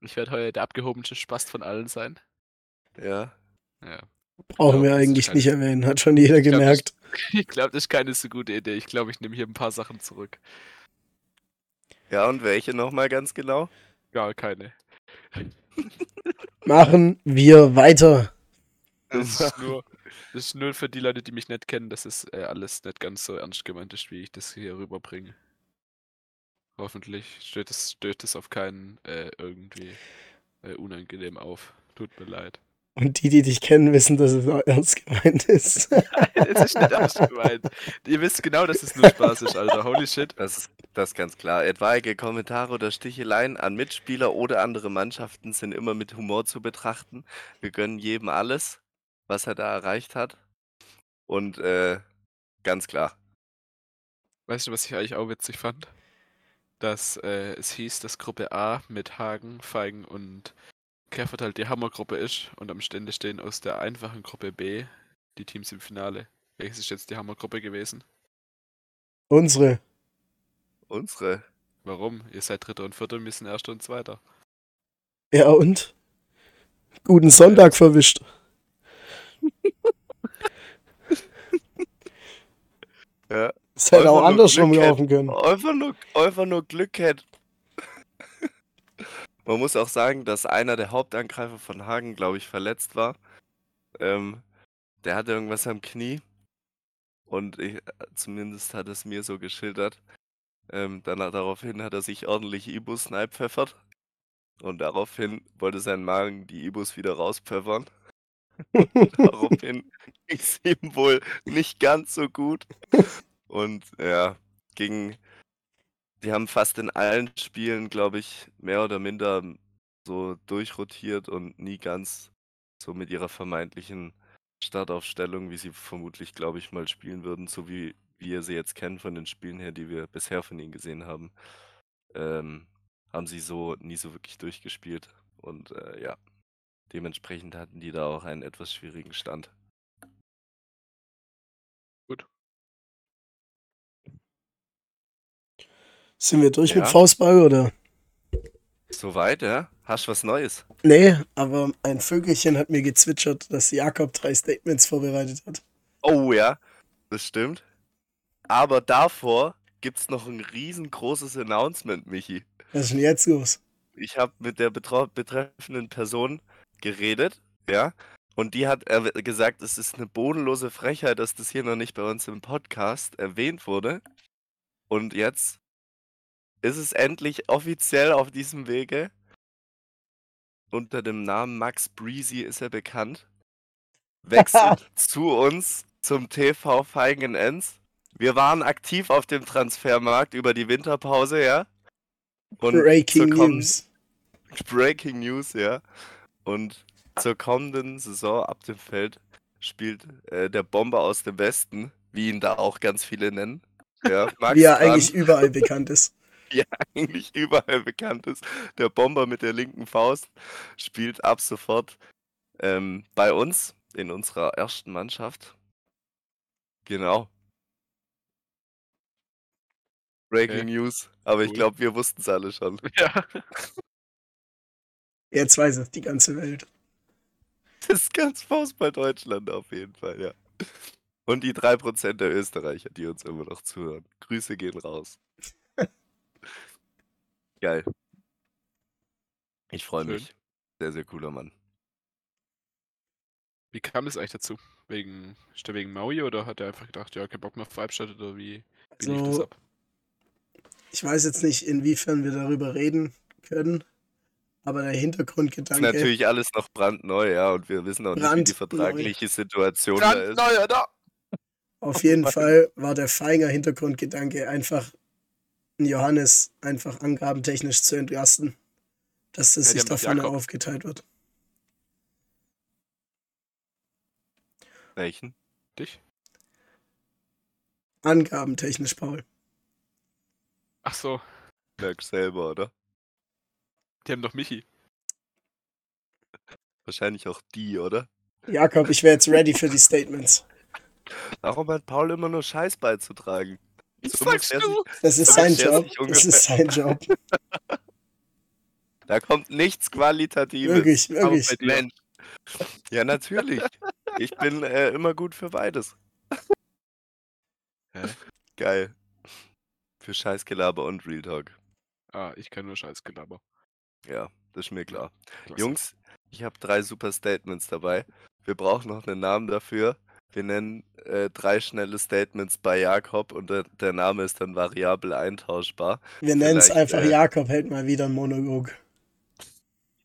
ich werde heute der abgehobenste Spast von allen sein? Ja. Ja. Brauchen glaub, wir eigentlich nicht erwähnen. Hat schon jeder gemerkt. Ich glaube, das ist keine so gute Idee. Ich glaube, ich nehme hier ein paar Sachen zurück. Ja, und welche nochmal ganz genau? Gar keine. Machen wir weiter. Das ist nur, das ist nur für die Leute, die mich nicht kennen, dass es äh, alles nicht ganz so ernst gemeint ist, wie ich das hier rüberbringe. Hoffentlich stößt es, stößt es auf keinen äh, irgendwie äh, unangenehm auf. Tut mir leid. Und die, die dich kennen, wissen, dass es auch ernst gemeint ist. Es ist nicht ernst gemeint. Ihr wisst genau, dass es nur Spaß ist, Alter. Holy shit. Das ist, das ist ganz klar. Etwaige Kommentare oder Sticheleien an Mitspieler oder andere Mannschaften sind immer mit Humor zu betrachten. Wir gönnen jedem alles, was er da erreicht hat. Und äh, ganz klar. Weißt du, was ich eigentlich auch witzig fand? Dass äh, es hieß, dass Gruppe A mit Hagen, Feigen und Kerfurt halt die Hammergruppe ist und am Stände stehen aus der einfachen Gruppe B die Teams im Finale. Welches ist jetzt die Hammergruppe gewesen? Unsere. Unsere. Warum? Ihr seid Dritter und Vierter, wir sind Erster und Zweiter. Ja, und? Guten Sonntag verwischt. Ja. Es hätte auch andersrum laufen können. Einfach nur, einfach nur Glück hätte. Man muss auch sagen, dass einer der Hauptangreifer von Hagen, glaube ich, verletzt war. Ähm, der hatte irgendwas am Knie. Und ich, zumindest hat es mir so geschildert. Ähm, dann hat, daraufhin hat er sich ordentlich Ibus pfeffert. Und daraufhin wollte sein Magen die Ibus wieder rauspfeffern. daraufhin ging es ihm wohl nicht ganz so gut. Und ja, ging. Die haben fast in allen Spielen, glaube ich, mehr oder minder so durchrotiert und nie ganz so mit ihrer vermeintlichen Startaufstellung, wie sie vermutlich, glaube ich, mal spielen würden, so wie wir sie jetzt kennen von den Spielen her, die wir bisher von ihnen gesehen haben, ähm, haben sie so nie so wirklich durchgespielt. Und äh, ja, dementsprechend hatten die da auch einen etwas schwierigen Stand. Sind wir durch mit Ja. Faustball oder? Soweit, ja? Hast du was Neues? Nee, aber ein Vögelchen hat mir gezwitschert, dass Jakob drei Statements vorbereitet hat. Oh ja, das stimmt. Aber davor gibt's noch ein riesengroßes Announcement, Michi. Was ist denn jetzt los? Ich habe mit der betreffenden Person geredet, ja, und die hat gesagt, es ist eine bodenlose Frechheit, dass das hier noch nicht bei uns im Podcast erwähnt wurde. Und jetzt ist es endlich offiziell auf diesem Wege. Unter dem Namen Max Breezy ist er bekannt. Wechselt zu uns zum TV Feigen Ends. Wir waren aktiv auf dem Transfermarkt über die Winterpause, ja. Und Breaking komm- News. Breaking News, ja. Und zur kommenden Saison ab dem Feld spielt äh, der Bomber aus dem Westen, wie ihn da auch ganz viele nennen. Ja, Max Wie er Brand, eigentlich überall bekannt ist. eigentlich überall bekannt ist. Der Bomber mit der linken Faust spielt ab sofort ähm, bei uns in unserer ersten Mannschaft. Genau. Breaking Okay. News. Aber ich Cool. glaube, wir wussten es alle schon. Ja. Jetzt weiß es die ganze Welt. Das ist ganz Fußball Deutschland auf jeden Fall, ja. Und die 3% der Österreicher, die uns immer noch zuhören. Grüße gehen raus. Geil. Ich freue mich. Sehr, sehr cooler Mann. Wie kam es eigentlich dazu? Wegen, ist der wegen Maui oder hat er einfach gedacht, ja, kein Bock mehr auf Halbstadt oder wie, wie lief das So, ab? ich weiß jetzt nicht, inwiefern wir darüber reden können, aber der Das ist Hintergrundgedanke. natürlich alles noch brandneu, ja, und wir wissen auch nicht, wie die Brandneu. vertragliche Situation da ist. Brandneuer da! Auf jeden Fall war der Feinger Hintergrundgedanke einfach, einen Johannes einfach angabentechnisch zu entlasten, dass das Ja, sich davon Jakob. aufgeteilt wird. Welchen? Dich? Angabentechnisch, Paul. Ach so, Merk selber, oder? Die haben doch Michi. Wahrscheinlich auch die, oder? Jakob, ich wäre jetzt ready für die Statements. Warum hat Paul immer nur Scheiß beizutragen? So muss sagst du? Das ist sein Job. Das ist sein Job. Da kommt nichts Qualitatives. Wirklich, wirklich. Mensch. Ja, natürlich. Ich bin äh, immer gut für beides. Hä? Geil. Für Scheißgelaber und Real Talk. Ah, ich kann nur Scheißgelaber. Ja, das ist mir klar. Klasse. Jungs, ich habe drei super Statements dabei. Wir brauchen noch einen Namen dafür. Wir nennen äh, drei schnelle Statements bei Jakob und der, der Name ist dann variabel eintauschbar. Wir nennen es einfach äh, Jakob hält mal wieder einen Monolog.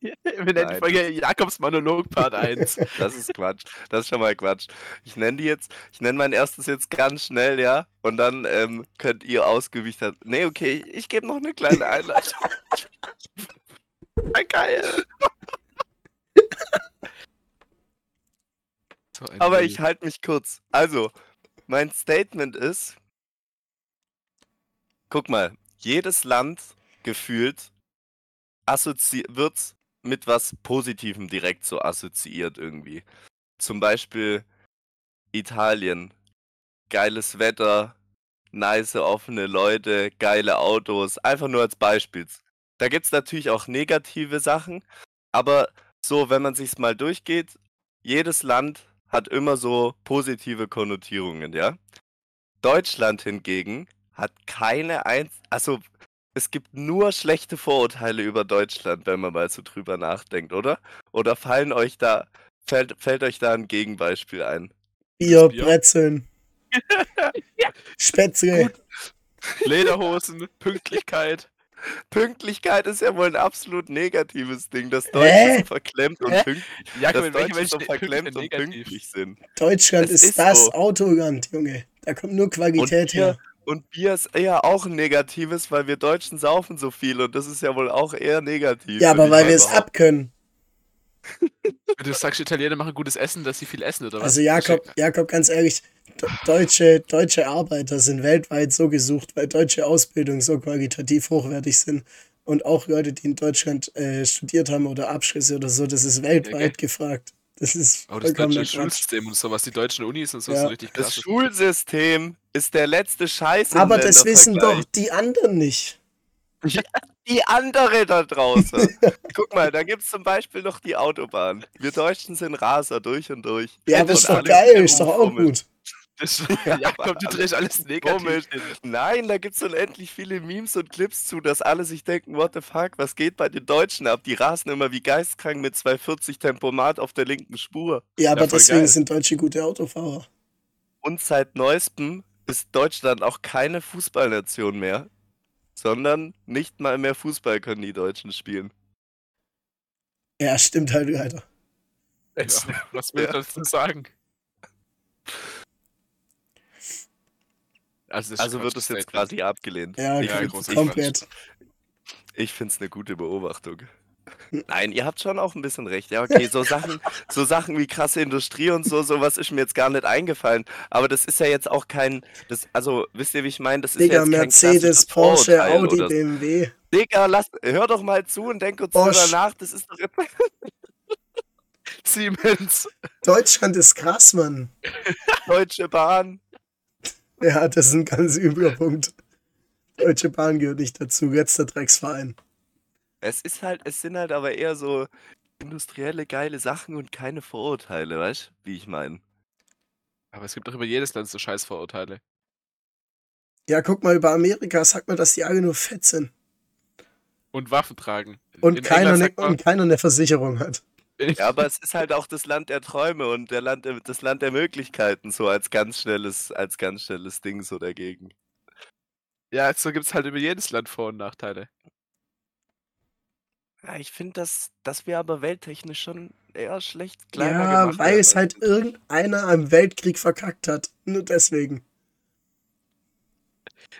Wir nennen die Nein. Folge Jakobs Monolog Part 1. Das ist Quatsch. Das ist schon mal Quatsch. Ich nenne die jetzt, ich nenne mein erstes jetzt ganz schnell, ja. Und dann ähm, könnt ihr ausgewicht haben. Nee, okay, ich gebe noch eine kleine Einleitung. Ah, Geil! So Aber ich halte mich kurz. Also, mein Statement ist, guck mal, jedes Land gefühlt wird mit was Positivem direkt so assoziiert irgendwie. Zum Beispiel Italien. Geiles Wetter, nice offene Leute, geile Autos. Einfach nur als Beispiel. Da gibt es natürlich auch negative Sachen, aber so, wenn man sich's mal durchgeht, jedes Land hat immer so positive Konnotierungen, ja. Deutschland hingegen hat keine eins, also es gibt nur schlechte Vorurteile über Deutschland, wenn man mal so drüber nachdenkt, oder? Oder fallen euch da, fällt, fällt euch da ein Gegenbeispiel ein? Bier, Bier? Brezeln. Spätzle. Lederhosen, Pünktlichkeit. Pünktlichkeit ist ja wohl ein absolut negatives Ding, dass Deutsche Hä? so verklemmt und, Hä? pünkt, Jakob, dass Deutsche so verklemmt und pünktlich sind. Deutschland ist, ist das so. Autoland, Junge. Da kommt nur Qualität Bier- her. Und Bier ist eher auch ein negatives, weil wir Deutschen saufen so viel und das ist ja wohl auch eher negativ. Ja, aber weil wir es abkönnen. Du sagst, Italiener machen gutes Essen, dass sie viel essen, oder was? Also Jakob, Jakob, ganz ehrlich, de- deutsche, deutsche Arbeiter sind weltweit so gesucht, weil deutsche Ausbildung so qualitativ hochwertig sind. Und auch Leute, die in Deutschland äh, studiert haben oder Abschlüsse oder so, das ist weltweit Okay. gefragt. Das ist Aber das deutsche. Schulsystem und so, was die deutschen Unis und so, Ja. ist richtig Das krass. Schulsystem ist der letzte Scheiß. Aber das wissen doch die anderen nicht. die andere da draußen. Guck mal, da gibt es zum Beispiel noch die Autobahn. Wir Deutschen sind Raser durch und durch. Ja, Und das ist doch geil, ist doch auch gut. Das, Ja, ja, komm, du aber drehst alles negativ. Komisch. Nein, da gibt es unendlich viele Memes und Clips zu, dass alle sich denken, what the fuck, was geht bei den Deutschen ab? Die rasen immer wie geistkrank mit 240 Tempomat auf der linken Spur. Ja, aber voll deswegen geil. sind Deutsche gute Autofahrer. Und seit neuestem ist Deutschland auch keine Fußballnation mehr, sondern nicht mal mehr Fußball können die Deutschen spielen. Ja, stimmt halt, Alter. Ja, was will ich Ja. dazu sagen? Also, das Also wird es jetzt Statement. quasi abgelehnt. Ja, Ja, komplett. Ich finde es eine gute Beobachtung. Nein, ihr habt schon auch ein bisschen recht. Ja, okay, so Sachen, so Sachen wie krasse Industrie und so, sowas ist mir jetzt gar nicht eingefallen. Aber das ist ja jetzt auch kein, das, also wisst ihr, wie ich meine? Das ist Digga, ja jetzt kein Mercedes, Porsche, Vorurteil Audi, oder. BMW. Digga, lass, hör doch mal zu und denk kurz Bosch. drüber nach. Das ist doch jetzt, Siemens. Deutschland ist krass, Mann. Deutsche Bahn. Ja, das ist ein ganz übler Punkt. Deutsche Bahn gehört nicht dazu, jetzt der Drecksverein. Es ist halt, es sind halt aber eher so industrielle geile Sachen und keine Vorurteile, weißt du, wie ich meine? Aber es gibt doch über jedes Land so Scheißvorurteile. Ja, guck mal, über Amerika sagt man, dass die alle nur fett sind. Und Waffen tragen. Und In keiner, ne, man- und keiner eine Versicherung hat. Ja, aber es ist halt auch das Land der Träume und der Land der, das Land der Möglichkeiten, so als ganz schnelles, als ganz schnelles Ding so dagegen. Ja, so gibt es halt über jedes Land Vor- und Nachteile. Ja, ich finde, dass, dass wir aber welttechnisch schon eher schlecht kleiner Ja, gemacht weil es halt irgendeiner am Weltkrieg verkackt hat. Nur deswegen.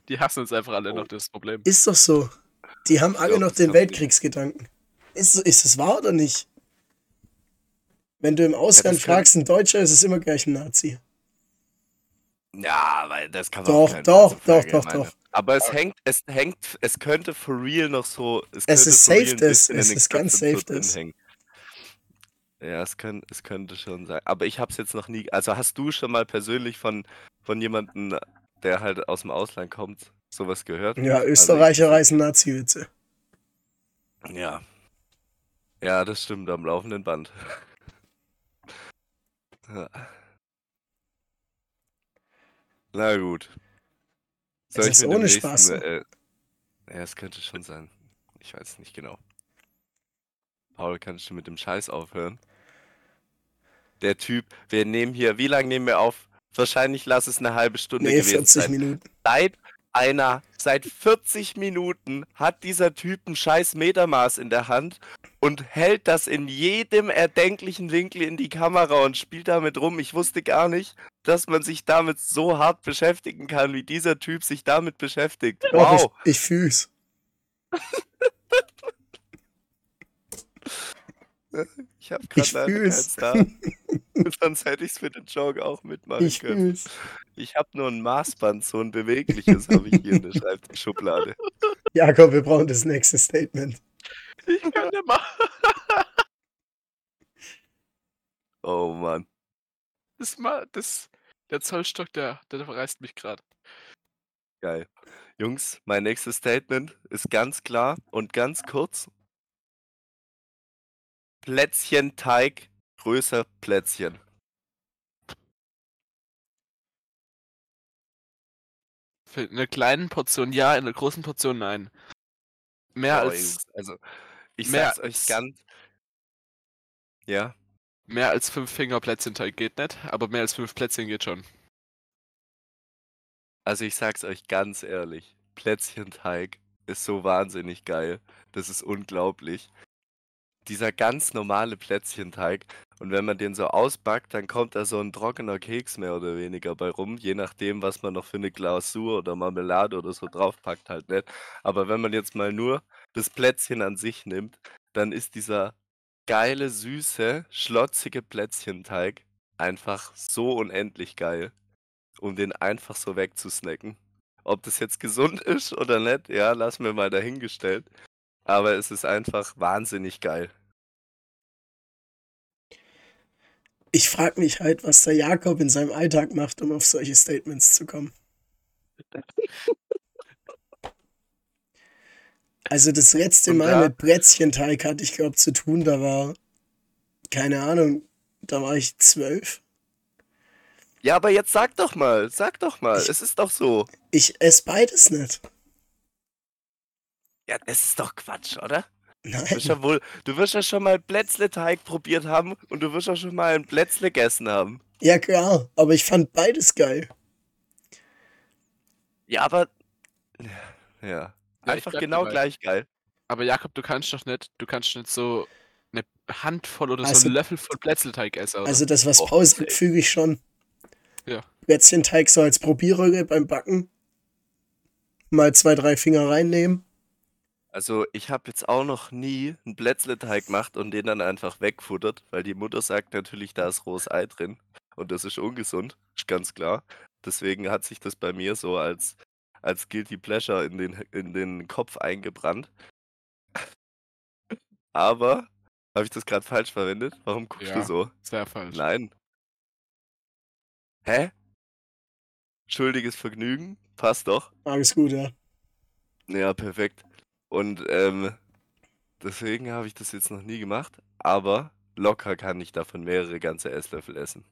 Die hassen uns einfach alle Oh. noch, das ist das Problem. Ist doch so. Die haben alle glaub, noch das den haben die. Weltkriegsgedanken. Ist, ist es wahr oder nicht? Wenn du im Ausland das kann- fragst, ein Deutscher, ist es immer gleich ein Nazi. Ja, weil das kann man Doch, auf keinen doch, Fall so doch, doch, verallgemeinern. doch. Aber es hängt, es hängt, es könnte for real noch so. Es, Es ist safe das, es ist ganz safe das. Ja, es, kann, es könnte schon sein. Aber ich habe es jetzt noch nie. Also hast du schon mal persönlich von, von jemandem, der halt aus dem Ausland kommt, sowas gehört? Ja, Also Österreicher ich- reißen Nazi-Witze. Ja. Ja, das stimmt am laufenden Band. Ja. Na gut. Es ist ohne Spaß. Äh, ja, es könnte schon sein. Ich weiß nicht genau. Paul, kannst du mit dem Scheiß aufhören? Der Typ, wir nehmen hier, wie lange nehmen wir auf? Wahrscheinlich lass es eine halbe Stunde Nee, gewesen 40 sein. Minuten. Seit einer, seit 40 Minuten hat dieser Typ ein scheiß Metermaß in der Hand und hält das in jedem erdenklichen Winkel in die Kamera und spielt damit rum. Ich wusste gar nicht, dass man sich damit so hart beschäftigen kann, wie dieser Typ sich damit beschäftigt. Wow. ich, ich fühl's. Ich habe gerade leider keinen. Star. Sonst hätte ich es für den Joke auch mitmachen Ich können. fühl's. Ich habe nur ein Maßband, so ein bewegliches habe ich hier in der Schreibtischschublade. Jakob, wir brauchen das nächste Statement. Ich kann nicht mal. Oh Mann. Das, ma- das, der Zollstock, der, der verreißt mich gerade. Geil. Jungs, mein nächstes Statement ist ganz klar und ganz kurz. Plätzchenteig, größer Plätzchen. Für eine kleinen Portion ja, in einer großen Portion nein. Mehr Boah, als also, ich mehr sag's euch ganz. Ja, mehr als fünf Finger Plätzchenteig geht nicht, aber mehr als fünf Plätzchen geht schon. also ich sag's euch ganz ehrlich. Plätzchenteig ist so wahnsinnig geil. Das ist unglaublich. Dieser ganz normale Plätzchenteig. Und wenn man den so ausbackt, dann kommt da so ein trockener Keks mehr oder weniger bei rum. Je nachdem, was man noch für eine Glasur oder Marmelade oder so draufpackt, halt nicht. Aber wenn man jetzt mal nur das Plätzchen an sich nimmt, dann ist dieser geile, süße, schlotzige Plätzchenteig einfach so unendlich geil, um den einfach so wegzusnacken. Ob das jetzt gesund ist oder nicht, ja, lassen wir mal dahingestellt. Aber es ist einfach wahnsinnig geil. Ich frage mich halt, was der Jakob in seinem Alltag macht, um auf solche Statements zu kommen. Also das letzte Mal mit Plätzchenteig hatte ich, glaube zu tun, da war, keine Ahnung, da war ich zwölf. Ja, aber jetzt sag doch mal, sag doch mal, Ich- es ist doch so. Ich esse beides nicht. Ja, das ist doch Quatsch, oder? Du wirst Nein. ja wohl, du wirst ja schon mal Plätzle-Teig probiert haben und du wirst ja schon mal ein Plätzle gegessen haben. Ja, klar, aber ich fand beides geil. Ja, aber. Ja. Einfach genau dabei. gleich geil. Aber Jakob, du kannst doch nicht, du kannst nicht so eine Handvoll oder so Also- einen Löffel voll Plätzleteig essen, oder? Also das, was Paul sagt, füge ich schon. Ja. Plätzchenteig so als Probierrülle beim Backen. Mal zwei, drei Finger reinnehmen. Also, ich habe jetzt auch noch nie einen Plätzle-Teig gemacht und den dann einfach wegfuttert, weil die Mutter sagt natürlich, da ist rohes Ei drin. Und das ist ungesund, ist ganz klar. Deswegen hat sich das bei mir so als, als Guilty Pleasure in den, in den Kopf eingebrannt. Aber, habe ich das gerade falsch verwendet? Warum guckst Ja. du so? Sehr falsch. Nein. Hä? Schuldiges Vergnügen? Passt doch. Alles gut, ja. Ja, perfekt. Und ähm, deswegen habe ich das jetzt noch nie gemacht, aber locker kann ich davon mehrere ganze Esslöffel essen.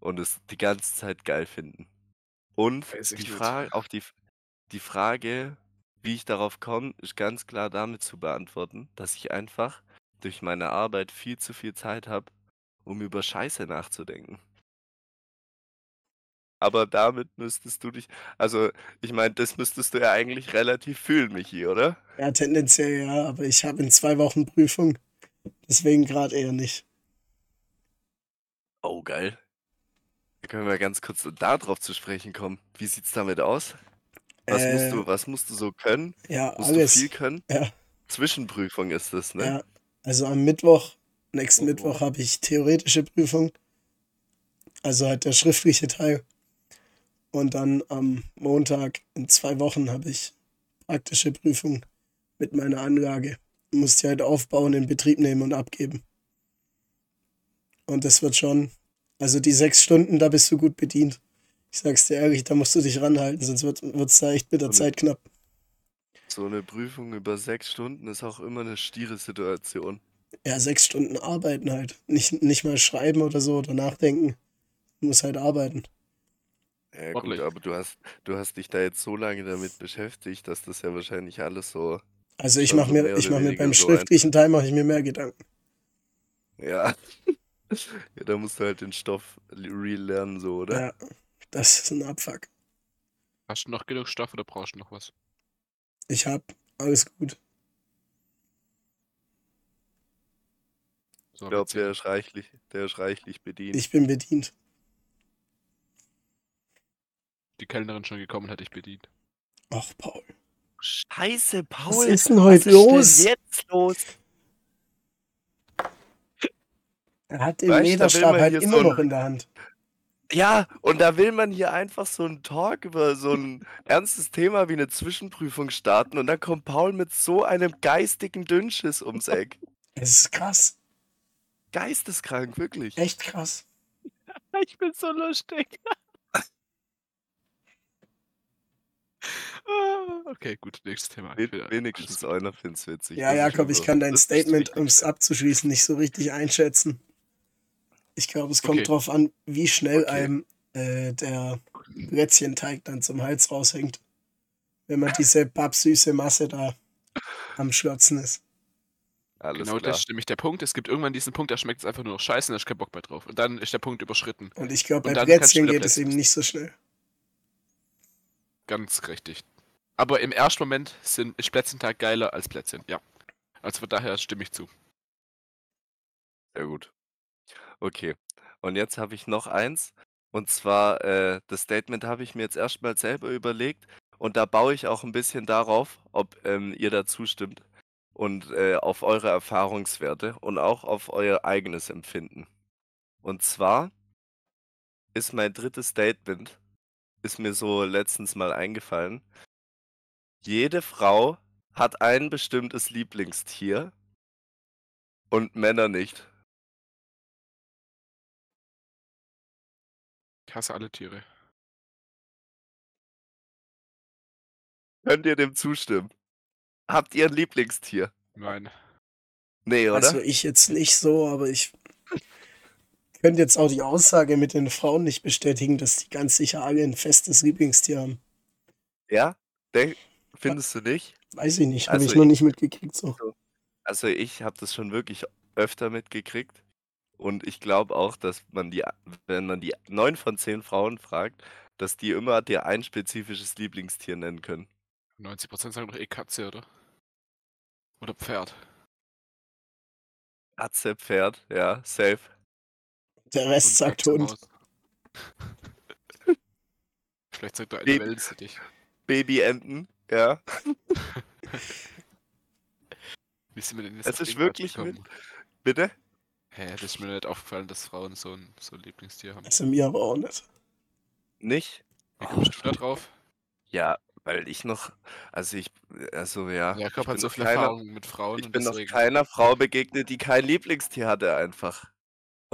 Und es die ganze Zeit geil finden. Und die. Frage, auch die, die Frage, wie ich darauf komme, ist ganz klar damit zu beantworten, dass ich einfach durch meine Arbeit viel zu viel Zeit habe, um über Scheiße nachzudenken. Aber damit müsstest du dich, also ich meine, das müsstest du ja eigentlich relativ fühlen, Michi, oder? Ja, tendenziell ja, aber ich habe in zwei Wochen Prüfung. Deswegen gerade eher nicht. Oh, geil. Da können wir ganz kurz darauf zu sprechen kommen. Wie sieht's damit aus? Was, Äh, musst du, was musst du so können? Ja, Musst alles. du viel können? Ja. Zwischenprüfung ist das, ne? Ja, also am Mittwoch, nächsten Oh. Mittwoch habe ich theoretische Prüfung. Also halt der schriftliche Teil. Und dann am Montag in zwei Wochen habe ich praktische Prüfung mit meiner Anlage. Muss die halt aufbauen, in Betrieb nehmen und abgeben. Und das wird schon, also die sechs Stunden, da bist du gut bedient. Ich sag's dir ehrlich, da musst du dich ranhalten, sonst wird es da echt mit der Zeit knapp. So eine Prüfung über sechs Stunden ist auch immer eine stiere Situation. Ja, sechs Stunden arbeiten halt. Nicht, nicht mal schreiben oder so oder nachdenken. Du musst halt arbeiten. Ja, gut, Sportlich. aber du hast, du hast dich da jetzt so lange damit beschäftigt, dass das ja wahrscheinlich alles so. Also ich mache mir, mehr ich oder mache mir weniger beim so ein- schriftlichen Teil mache ich mir mehr Gedanken. Ja. ja, da musst du halt den Stoff real lernen, so, oder? Ja, das ist ein Abfuck. Hast du noch genug Stoff oder brauchst du noch was? Ich hab alles gut. So, Ich glaube, erzähl. der ist reichlich, der ist reichlich bedient. Ich bin bedient. Die Kellnerin schon gekommen, hätte ich bedient. Ach, Paul. Scheiße, Paul. Was ist denn heute was los? Ist denn jetzt los? Er hat den Weißt, man halt immer so noch in der Hand. Ja, und da will man hier einfach so einen Talk über so ein ernstes Thema wie eine Zwischenprüfung starten und dann kommt Paul mit so einem geistigen Dünnschiss ums Eck. Es ist krass. Geisteskrank, wirklich. Echt krass. Ich bin so lustig. Ah, okay, gut, nächstes Thema. Wenigstens einer find's witzig. Ja, Jakob, ich kann dein Statement, um es abzuschließen, nicht so richtig einschätzen. Ich glaube, es kommt Okay. drauf an, wie schnell Okay. einem äh, der Plätzchenteig dann zum Hals raushängt. Wenn man diese pappsüße Masse da am Schlürzen ist. Alles Genau, klar. das ist nämlich der Punkt. Es gibt irgendwann diesen Punkt, da schmeckt es einfach nur noch scheiße und da ist kein Bock mehr drauf. Und dann ist der Punkt überschritten. Und ich glaube, bei Plätzchen geht es eben nicht so schnell. Ganz richtig. Aber im ersten Moment sind, ist Plätzchentag geiler als Plätzchen, ja. Also von daher stimme ich zu. Sehr gut. Okay. Und jetzt habe ich noch eins. Und zwar, äh, das Statement habe ich mir jetzt erstmal selber überlegt. Und da baue ich auch ein bisschen darauf, ob ähm, ihr da zustimmt. Und äh, auf eure Erfahrungswerte und auch auf euer eigenes Empfinden. Und zwar ist mein drittes Statement, ist mir so letztens mal eingefallen. Jede Frau hat ein bestimmtes Lieblingstier und Männer nicht. Ich hasse alle Tiere. Könnt ihr dem zustimmen? Habt ihr ein Lieblingstier? Nein. Nee, oder? Also ich jetzt nicht so, aber ich könnte jetzt auch die Aussage mit den Frauen nicht bestätigen, dass die ganz sicher alle ein festes Lieblingstier haben. ja? Denk, findest du nicht? Weiß ich nicht, habe Also ich noch nicht mitgekriegt so. Also ich habe das schon wirklich öfter mitgekriegt. Und ich glaube auch, dass man die, wenn man die neun von zehn Frauen fragt, dass die immer dir ein spezifisches Lieblingstier nennen können. 90% sagen doch eh Katze, oder? Oder Pferd. Katze, Pferd, ja, safe. Der Rest Und sagt Hund. Vielleicht sagt er eine Nee. Wellensittich. Babyenten, ja. Wie sind wir denn jetzt Es ist wirklich gekommen? Bitte? Hä, das ist mir nicht aufgefallen, dass Frauen so ein, so ein Lieblingstier haben. Also mir aber auch nicht. Nicht? Wie kommst du da drauf? Ja, weil ich noch, also ich, also ja. Jakob ich hat so viel keiner- Erfahrung mit Frauen Ich und bin noch keiner Frau begegnet, die kein Lieblingstier hatte einfach.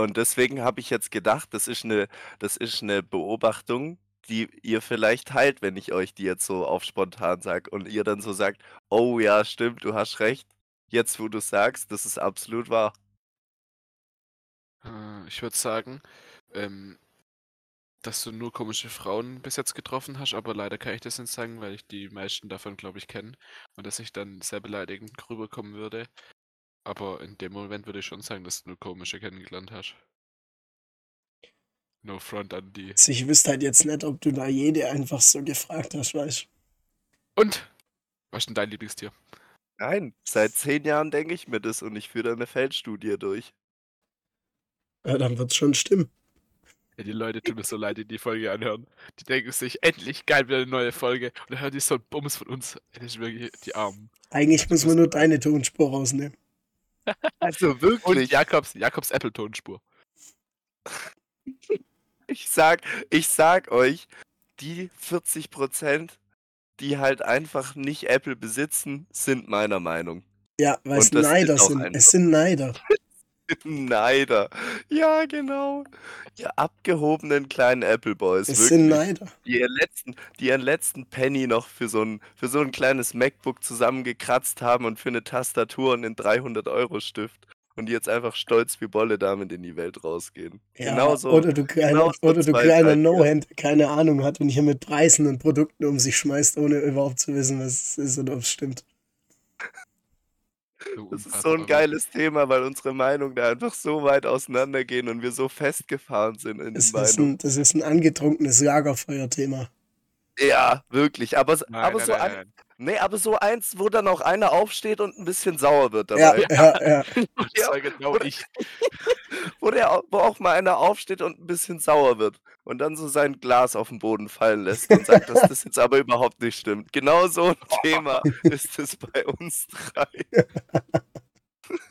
Und deswegen habe ich jetzt gedacht, das ist eine, das ist eine Beobachtung, die ihr vielleicht teilt, wenn ich euch die jetzt so auf spontan sage und ihr dann so sagt, oh ja, stimmt, du hast recht. Jetzt, wo du sagst, das ist absolut wahr. Äh, Ich würde sagen, ähm, dass du nur komische Frauen bis jetzt getroffen hast, aber leider kann ich das nicht sagen, weil ich die meisten davon, glaube ich, kenne und dass ich dann sehr beleidigend rüberkommen würde. Aber in dem Moment würde ich schon sagen, dass du nur komische kennengelernt hast. No front an die. Also ich wüsste halt jetzt nicht, ob du da jede einfach so gefragt hast, weißt Und? Was ist denn dein Lieblingstier? Nein, seit zehn Jahren denke ich mir das und ich führe da eine Feldstudie durch. Ja, dann wird's schon stimmen. Ja, die Leute tun mir so leid, die die Folge anhören. Die denken sich, endlich geil, wieder eine neue Folge. Und dann hören die so einen Bums von uns. Das ist wirklich die Armen. Eigentlich muss man nur deine Tonspur rausnehmen. Also Und wirklich, Jakobs, Jakobs Apple-Tonspur. ich sag, ich sag euch, die 40 Prozent, die halt einfach nicht Apple besitzen, sind meiner Meinung. Ja, weil es Und Neider sind. Es sind Neider. Neider. Ja, genau. Ihr abgehobenen kleinen Apple Boys. Es sind Neider. Die ihren letzten, die ihren letzten Penny noch für so ein, für so ein kleines MacBook zusammengekratzt haben und für eine Tastatur und einen 300-Euro-Stift. Und die jetzt einfach stolz wie Bolle damit in die Welt rausgehen. Ja, genau so. oder du kleiner, genau so oder du zwei kleiner. No-Hand, der keine Ahnung hat und hier mit Preisen und Produkten um sich schmeißt, ohne überhaupt zu wissen, was es ist und ob es stimmt. Das ist so ein geiles Thema, weil unsere Meinungen da einfach so weit auseinandergehen und wir so festgefahren sind in Das den ist, Meinungen. ein, das ist ein angetrunkenes Lagerfeuer-Thema. Ja, wirklich. Aber, Nein, aber nein, so nein, ein, nein. Nee, aber so eins, wo dann auch einer aufsteht und ein bisschen sauer wird Ja, dabei. ja, ja. Das Ja, war genau oder- ich. Wo, der, wo auch mal einer aufsteht und ein bisschen sauer wird und dann so sein Glas auf den Boden fallen lässt und sagt, dass das jetzt aber überhaupt nicht stimmt. Genau so ein Thema ist es bei uns drei.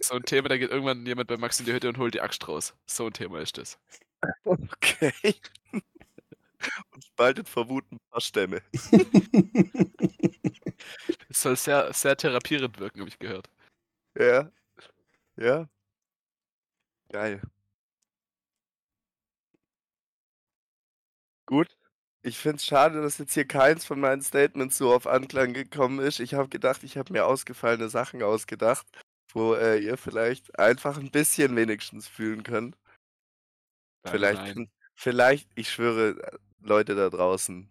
So ein Thema, da geht irgendwann jemand bei Max in die Hütte und holt die Axt raus. So ein Thema ist das. Okay. Und spaltet vor Wut ein paar Stämme. Das soll sehr, sehr therapierend wirken, habe ich gehört. Ja. Ja. Geil. Gut. Ich finde es schade, dass jetzt hier keins von meinen Statements so auf Anklang gekommen ist. Ich habe gedacht, ich habe mir ausgefallene Sachen ausgedacht, wo äh, ihr vielleicht einfach ein bisschen wenigstens fühlen könnt. Nein, Vielleicht, nein. vielleicht, ich schwöre, äh, Leute da draußen,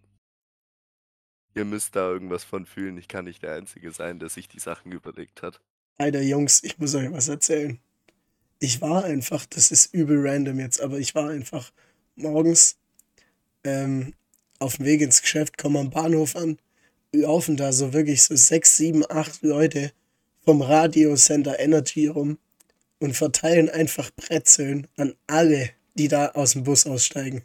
ihr müsst da irgendwas von fühlen. Ich kann nicht der Einzige sein, der sich die Sachen überlegt hat. Alter Jungs, ich muss euch was erzählen. Ich war einfach, das ist übel random jetzt, aber ich war einfach morgens ähm, auf dem Weg ins Geschäft, komme am Bahnhof an, laufen da so wirklich so sechs, sieben, acht Leute vom Radiocenter Energy rum und verteilen einfach Brezeln an alle, die da aus dem Bus aussteigen.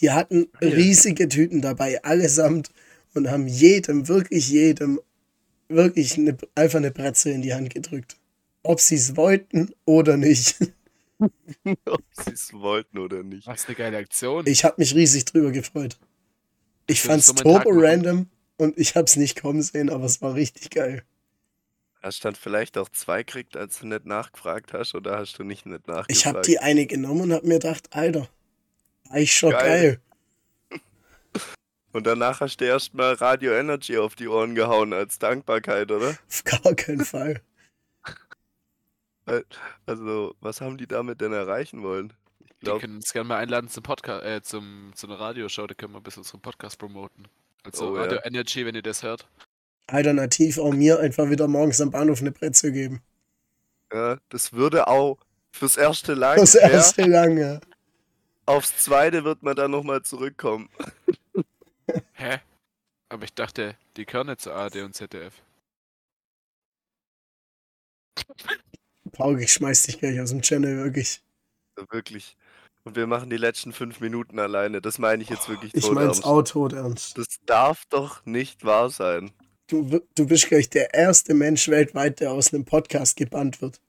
Die hatten Ja. riesige Tüten dabei, allesamt, und haben jedem, wirklich jedem, wirklich eine, einfach eine Brezel in die Hand gedrückt. Ob sie es wollten oder nicht. Ob sie es wollten oder nicht. Was eine geile Aktion. Ich habe mich riesig drüber gefreut. Ich fand's mein Tag turbo random und ich hab's nicht kommen sehen, aber es war richtig geil. Hast du dann vielleicht auch zwei gekriegt, als du nicht nachgefragt hast, oder hast du nicht nicht nachgefragt? Ich habe die eine genommen und hab mir gedacht, Alter, eigentlich schon Geil. geil. Und danach hast du erstmal Radio Energy auf die Ohren gehauen als Dankbarkeit, oder? Auf gar keinen Fall. Also, was haben die damit denn erreichen wollen? Ich Wir glaube, können uns gerne mal einladen zum Podcast, äh, zum, zu einer Radioshow, da können wir ein bisschen unseren Podcast promoten. Also Oh, Radio ja. Energy, wenn ihr das hört. Alternativ auch mir einfach wieder morgens am Bahnhof eine Brezel geben. ja, das würde auch fürs erste lang. Das ja, erste lange. Aufs zweite wird man dann nochmal zurückkommen. Hä? Aber ich dachte, die nicht zu ARD und ZDF. Paul, ich schmeiß dich gleich aus dem Channel, wirklich. Wirklich. Und wir machen die letzten fünf Minuten alleine. Das meine ich jetzt wirklich Ich mein's ernst. auch tot ernst. Das darf doch nicht wahr sein. Du, du bist gleich der erste Mensch weltweit, der aus einem Podcast gebannt wird.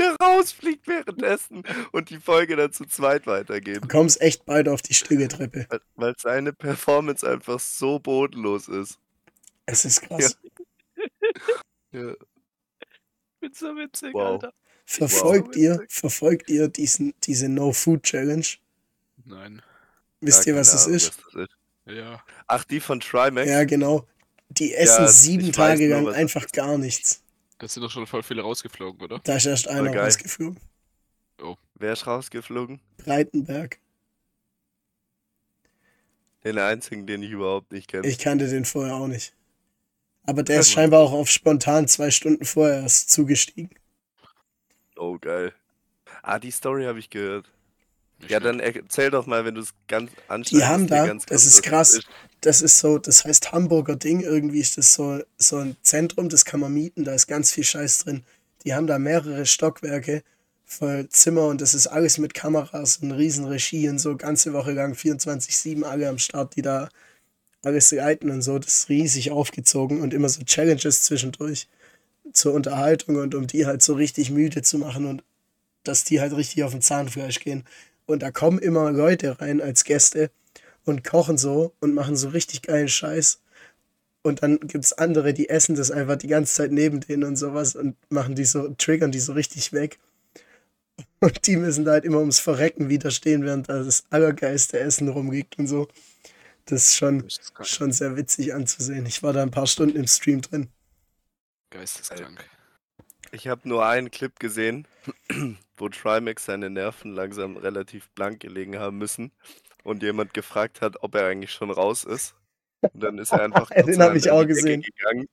Der rausfliegt währenddessen und die Folge dann zu zweit weitergeht. Du kommst echt bald auf die Stüggetreppe. Weil- Weil seine Performance einfach so bodenlos ist. Es ist krass. Ja. Bin so witzig, Wow. Alter. Verfolgt Wow. ihr, verfolgt ihr diesen, diese No-Food-Challenge? Nein. Wisst Ja, ihr, was es ist? ist. Ja. Ach, die von Trimax? Ja, genau. Die essen Ja, sieben ich Tage nur, lang einfach gar nichts. Da sind doch schon voll viele rausgeflogen, oder? Da ist erst einer geil. rausgeflogen. Wer ist rausgeflogen? Breitenberg. Den einzigen, den ich überhaupt nicht kenne. Ich kannte den vorher auch nicht. Aber der ist scheinbar auch auf spontan zwei Stunden vorher erst zugestiegen. Oh, geil. Ah, die Story habe ich gehört. Ja, dann erzähl doch mal, wenn du es ganz anschneidest. Die haben da, ganz das ist krass. Das ist so, das heißt Hamburger Ding. Irgendwie ist das so, so ein Zentrum, das kann man mieten. Da ist ganz viel Scheiß drin. Die haben da mehrere Stockwerke voll Zimmer und das ist alles mit Kameras und Riesenregie und so. Ganze Woche lang 24-7 alle am Start, die da alles leiten und so. Das ist riesig aufgezogen und immer so Challenges zwischendurch zur Unterhaltung und um die halt so richtig müde zu machen und dass die halt richtig auf den Zahnfleisch gehen. Und da kommen immer Leute rein als Gäste und kochen so und machen so richtig geilen Scheiß. Und dann gibt es andere, die essen das einfach die ganze Zeit neben denen und sowas und machen die so, triggern die so richtig weg. Und die müssen da halt immer ums Verrecken widerstehen, während da das allergeilste Essen rumliegt und so. Das ist schon, Das ist schon sehr witzig anzusehen. Ich war da ein paar Stunden im Stream drin. Geisteskrank. Ich habe nur einen Clip gesehen, wo Trimax seine Nerven langsam relativ blank gelegen haben müssen und jemand gefragt hat, ob er eigentlich schon raus ist. Und dann ist er einfach Den kurzerhand hab ich auch gesehen. gegangen,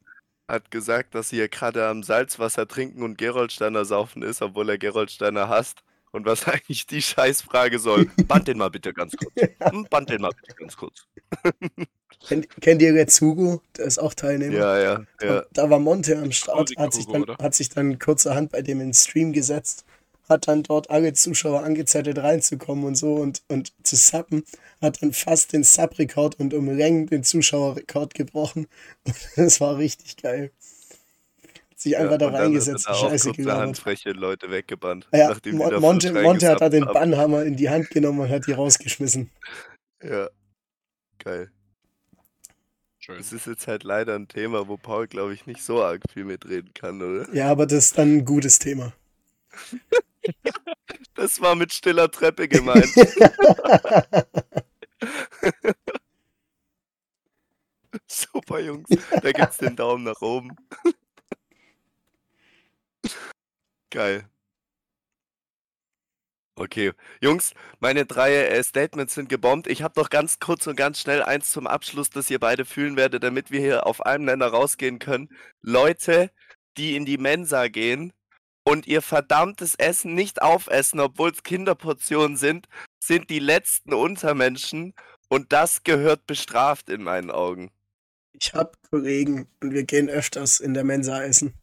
hat gesagt, dass sie hier gerade am Salzwasser trinken und Gerolsteiner saufen ist, obwohl er Gerolsteiner hasst. Und was eigentlich die Scheißfrage soll. Band den mal bitte ganz kurz. Hm, Band den mal bitte ganz kurz. Kennt, kennt ihr Red Hugo? Der ist auch Teilnehmer. Ja, ja, ja. Da war Monte am Start, hat sich, dann, oder? hat sich dann kurzerhand bei dem in den Stream gesetzt, hat dann dort alle Zuschauer angezettelt reinzukommen und so und, und zu sappen, hat dann fast den Sub-Rekord und um Längen den Zuschauerrekord gebrochen. Das war richtig geil. Hat sich einfach ja. da und dann hat er reingesetzt, Scheiße gelabert. freche Leute weggebannt. Ja, nachdem die Mo- da Monte, Monte hat da den. Bannhammer in die Hand genommen und hat die rausgeschmissen. Ja, geil. Schön. Es ist jetzt halt leider ein Thema, wo Paul, glaube ich, nicht so arg viel mitreden kann, oder? Ja, aber das ist dann ein gutes Thema. Das war mit stiller Treppe gemeint. Super, Jungs. Da gibt's den Daumen nach oben. Geil. Okay, Jungs, meine drei äh, Statements sind gebombt. Ich habe noch ganz kurz und ganz schnell eins zum Abschluss, das ihr beide fühlen werdet, damit wir hier auf einem Nenner rausgehen können. Leute, die in die Mensa gehen und ihr verdammtes Essen nicht aufessen, obwohl es Kinderportionen sind, sind die letzten Untermenschen und das gehört bestraft in meinen Augen. Ich habe Kollegen und wir gehen öfters in der Mensa essen.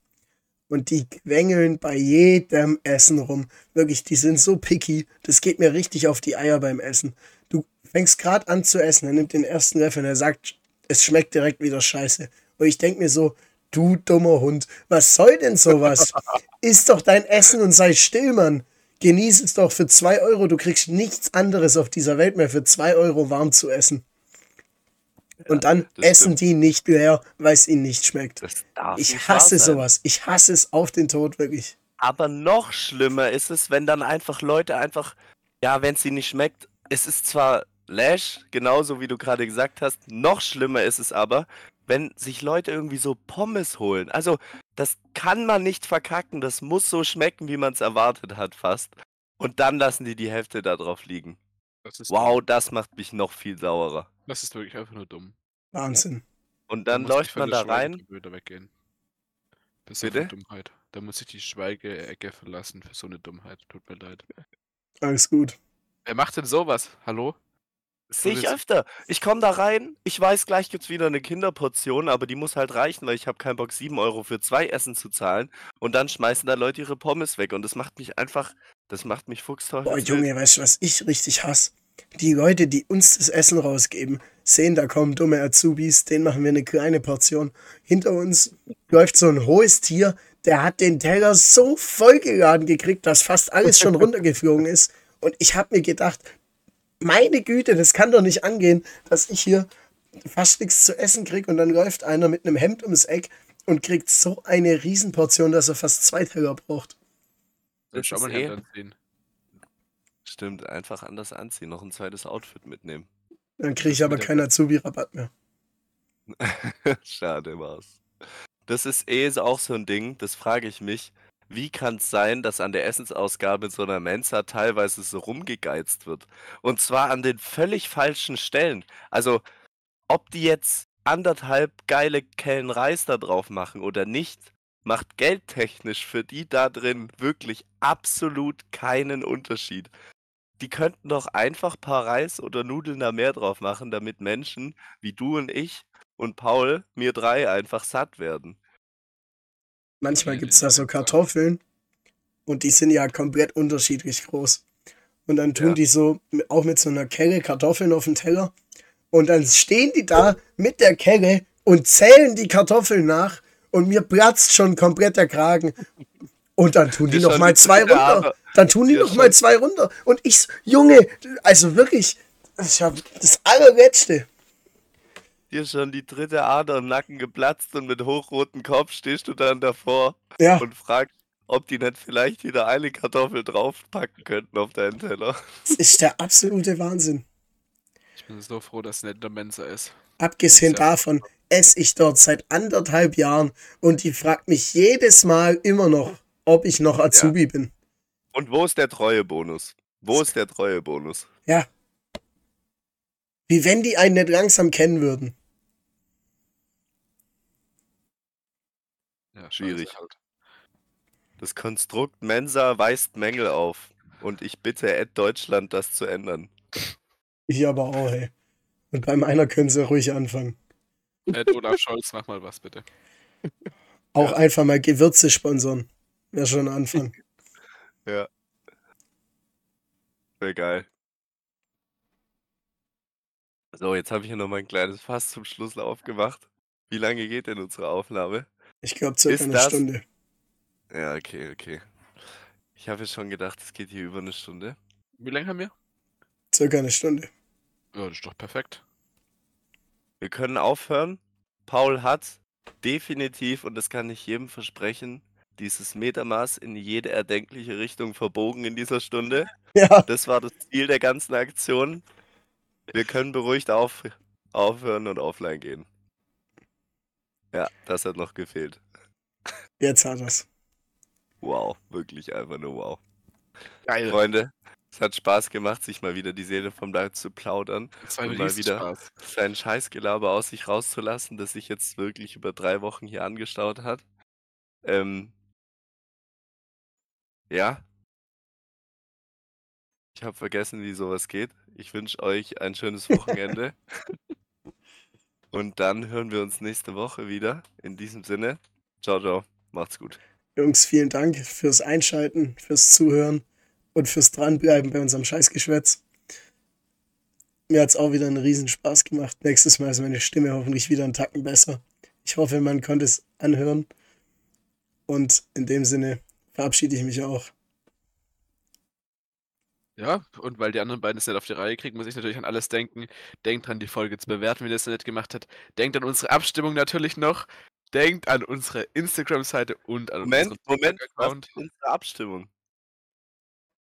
Und die quengeln bei jedem Essen rum. Wirklich, die sind so picky. Das geht mir richtig auf die Eier beim Essen. Du fängst gerade an zu essen, er nimmt den ersten Löffel und er sagt, es schmeckt direkt wieder scheiße. Und ich denke mir so, du dummer Hund, was soll denn sowas? Iss doch dein Essen und sei still, Mann. Genieß es doch für zwei Euro. Du kriegst nichts anderes auf dieser Welt mehr für zwei Euro warm zu essen. Und dann das essen stimmt. die nicht leer, weil es ihnen nicht schmeckt. Ich hasse sowas. Ich hasse es auf den Tod, wirklich. Aber noch schlimmer ist es, wenn dann einfach Leute einfach, ja, wenn es ihnen nicht schmeckt, es ist zwar Lash, genauso wie du gerade gesagt hast. Noch schlimmer ist es aber, wenn sich Leute irgendwie so Pommes holen. Also, das kann man nicht verkacken. Das muss so schmecken, wie man es erwartet hat, fast. Und dann lassen die die Hälfte da drauf liegen. Das ist Wow, dumm. das macht mich noch viel saurer. Das ist wirklich einfach nur dumm. Wahnsinn. Und Da dann die läuft man da rein. Schweigegebühr weggehen. Das ist einfach Bitte? Dummheit. Da muss ich die Schweigeecke verlassen für so eine Dummheit. Tut mir leid. Alles gut. Wer macht denn sowas? Hallo? Sehe ich öfter. Ich komme da rein, ich weiß, gleich gibt's wieder eine Kinderportion, aber die muss halt reichen, weil ich habe keinen Bock, 7 Euro für zwei Essen zu zahlen. Und dann schmeißen da Leute ihre Pommes weg. Und das macht mich einfach, das macht mich Boah, fuchsteufelswild. Junge, weißt du, was ich richtig hasse? Die Leute, die uns das Essen rausgeben, sehen, da kommen dumme Azubis, denen machen wir eine kleine Portion. Hinter uns läuft so ein hohes Tier, der hat den Teller so vollgeladen gekriegt, dass fast alles schon runtergeflogen ist. Und ich habe mir gedacht, meine Güte, das kann doch nicht angehen, dass ich hier fast nichts zu essen kriege und dann läuft einer mit einem Hemd ums Eck und kriegt so eine Riesenportion, dass er fast zwei Teller braucht. Das ich auch mal eh- Hemd anziehen? Stimmt, einfach anders anziehen, noch ein zweites Outfit mitnehmen. Dann kriege ich aber keinen Azubi-Rabatt mehr. Schade war's. Das ist eh so auch so ein Ding, das frage ich mich. Wie kann es sein, dass an der Essensausgabe in so einer Mensa teilweise so rumgegeizt wird? Und zwar an den völlig falschen Stellen. Also, ob die jetzt anderthalb geile Kellen Reis da drauf machen oder nicht, macht geldtechnisch für die da drin wirklich absolut keinen Unterschied. Die könnten doch einfach paar Reis oder Nudeln da mehr drauf machen, damit Menschen wie du und ich und Paul, mir drei, einfach satt werden. Manchmal gibt es da so. Kartoffeln und die sind ja komplett unterschiedlich groß. Und dann tun Ja. die so auch mit so einer Kelle Kartoffeln auf den Teller. Und dann stehen die da mit der Kelle und zählen die Kartoffeln nach und mir platzt schon komplett der Kragen. Und dann tun die noch mal zwei runter. Dann tun die noch mal zwei runter. Und ich, Junge, also wirklich, das ist ja das allerletzte. Dir schon die dritte Ader im Nacken geplatzt und mit hochrotem Kopf stehst du dann davor Ja, und fragst, ob die nicht vielleicht wieder eine Kartoffel draufpacken könnten auf deinen Teller. das ist der absolute Wahnsinn. Ich bin so froh, dass es nicht in der Mensa ist. Abgesehen ja- davon esse ich dort seit anderthalb Jahren und die fragt mich jedes Mal immer noch, ob ich noch Azubi bin. Und wo ist der Treuebonus? Wo ist der Treuebonus? Ja. Wie wenn die einen nicht langsam kennen würden. Ja, Schwierig. Halt. Das Konstrukt Mensa weist Mängel auf. Und ich bitte Ed Deutschland, das zu ändern. Ich aber auch, ey. Und bei meiner können sie ruhig anfangen. Ed Olaf Scholz, mach mal was bitte. Auch Ja. einfach mal Gewürze sponsern. Wäre schon ein Anfang. Ja. Wäre geil. So, jetzt habe ich hier noch mal ein kleines Fass zum Schluss aufgemacht. Wie lange geht denn unsere Aufnahme? Ich glaube, circa Ist eine das- Stunde. Ja, okay, okay. Ich habe schon gedacht, es geht hier über eine Stunde. Wie lange haben wir? Circa eine Stunde. Ja, das ist doch perfekt. Wir können aufhören. Paul hat definitiv, und das kann ich jedem versprechen, dieses Metermaß in jede erdenkliche Richtung verbogen in dieser Stunde. Ja, Das war das Ziel der ganzen Aktion. Wir können beruhigt auf, aufhören und offline gehen. Ja, das hat noch gefehlt. jetzt hat er's. Wow, wirklich einfach nur wow. Geil. Freunde, es hat Spaß gemacht, sich mal wieder die Seele vom Leib zu plaudern, und mal wieder- Riesenspaß. sein Scheißgelaber aus sich rauszulassen, das sich jetzt wirklich über drei Wochen hier angestaut hat. Ähm, ja. Ich habe vergessen, wie sowas geht. Ich wünsche euch ein schönes Wochenende. Und dann hören wir uns nächste Woche wieder. In diesem Sinne, ciao, ciao. Macht's gut. Jungs, vielen Dank fürs Einschalten, fürs Zuhören und fürs Dranbleiben bei unserem Scheißgeschwätz. Mir hat's auch wieder einen Riesenspaß gemacht. Nächstes Mal ist meine Stimme hoffentlich wieder einen Tacken besser. Ich hoffe, man konnte es anhören. Und in dem Sinne verabschiede ich mich auch. Ja, und weil die anderen beiden es nicht auf die Reihe kriegen, muss ich natürlich an alles denken. Denkt dran, die Folge zu bewerten, wenn ihr das noch nicht gemacht habt. Denkt an unsere Abstimmung natürlich noch. Denkt an unsere Instagram-Seite und an Moment, unseren Moment, ist unsere Abstimmung?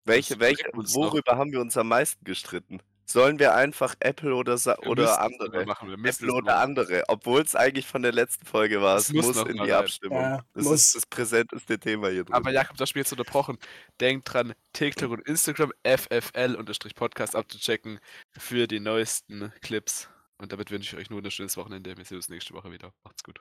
Welche, welche, uns noch. worüber haben wir uns am meisten gestritten? Sollen wir einfach Apple oder, Sa Wir oder andere? machen. Wir Apple oder mal- andere, obwohl es eigentlich von der letzten Folge war. Es Es muss muss, in die. Abstimmung. Ja, das muss. ist das präsenteste Thema hier drin. Aber Jakob, das Spiel jetzt unterbrochen. Denkt dran, TikTok und Instagram FFL-Podcast abzuchecken für die neuesten Clips. Und damit wünsche ich euch nur ein schönes Wochenende. Wir sehen uns nächste Woche wieder. Macht's gut.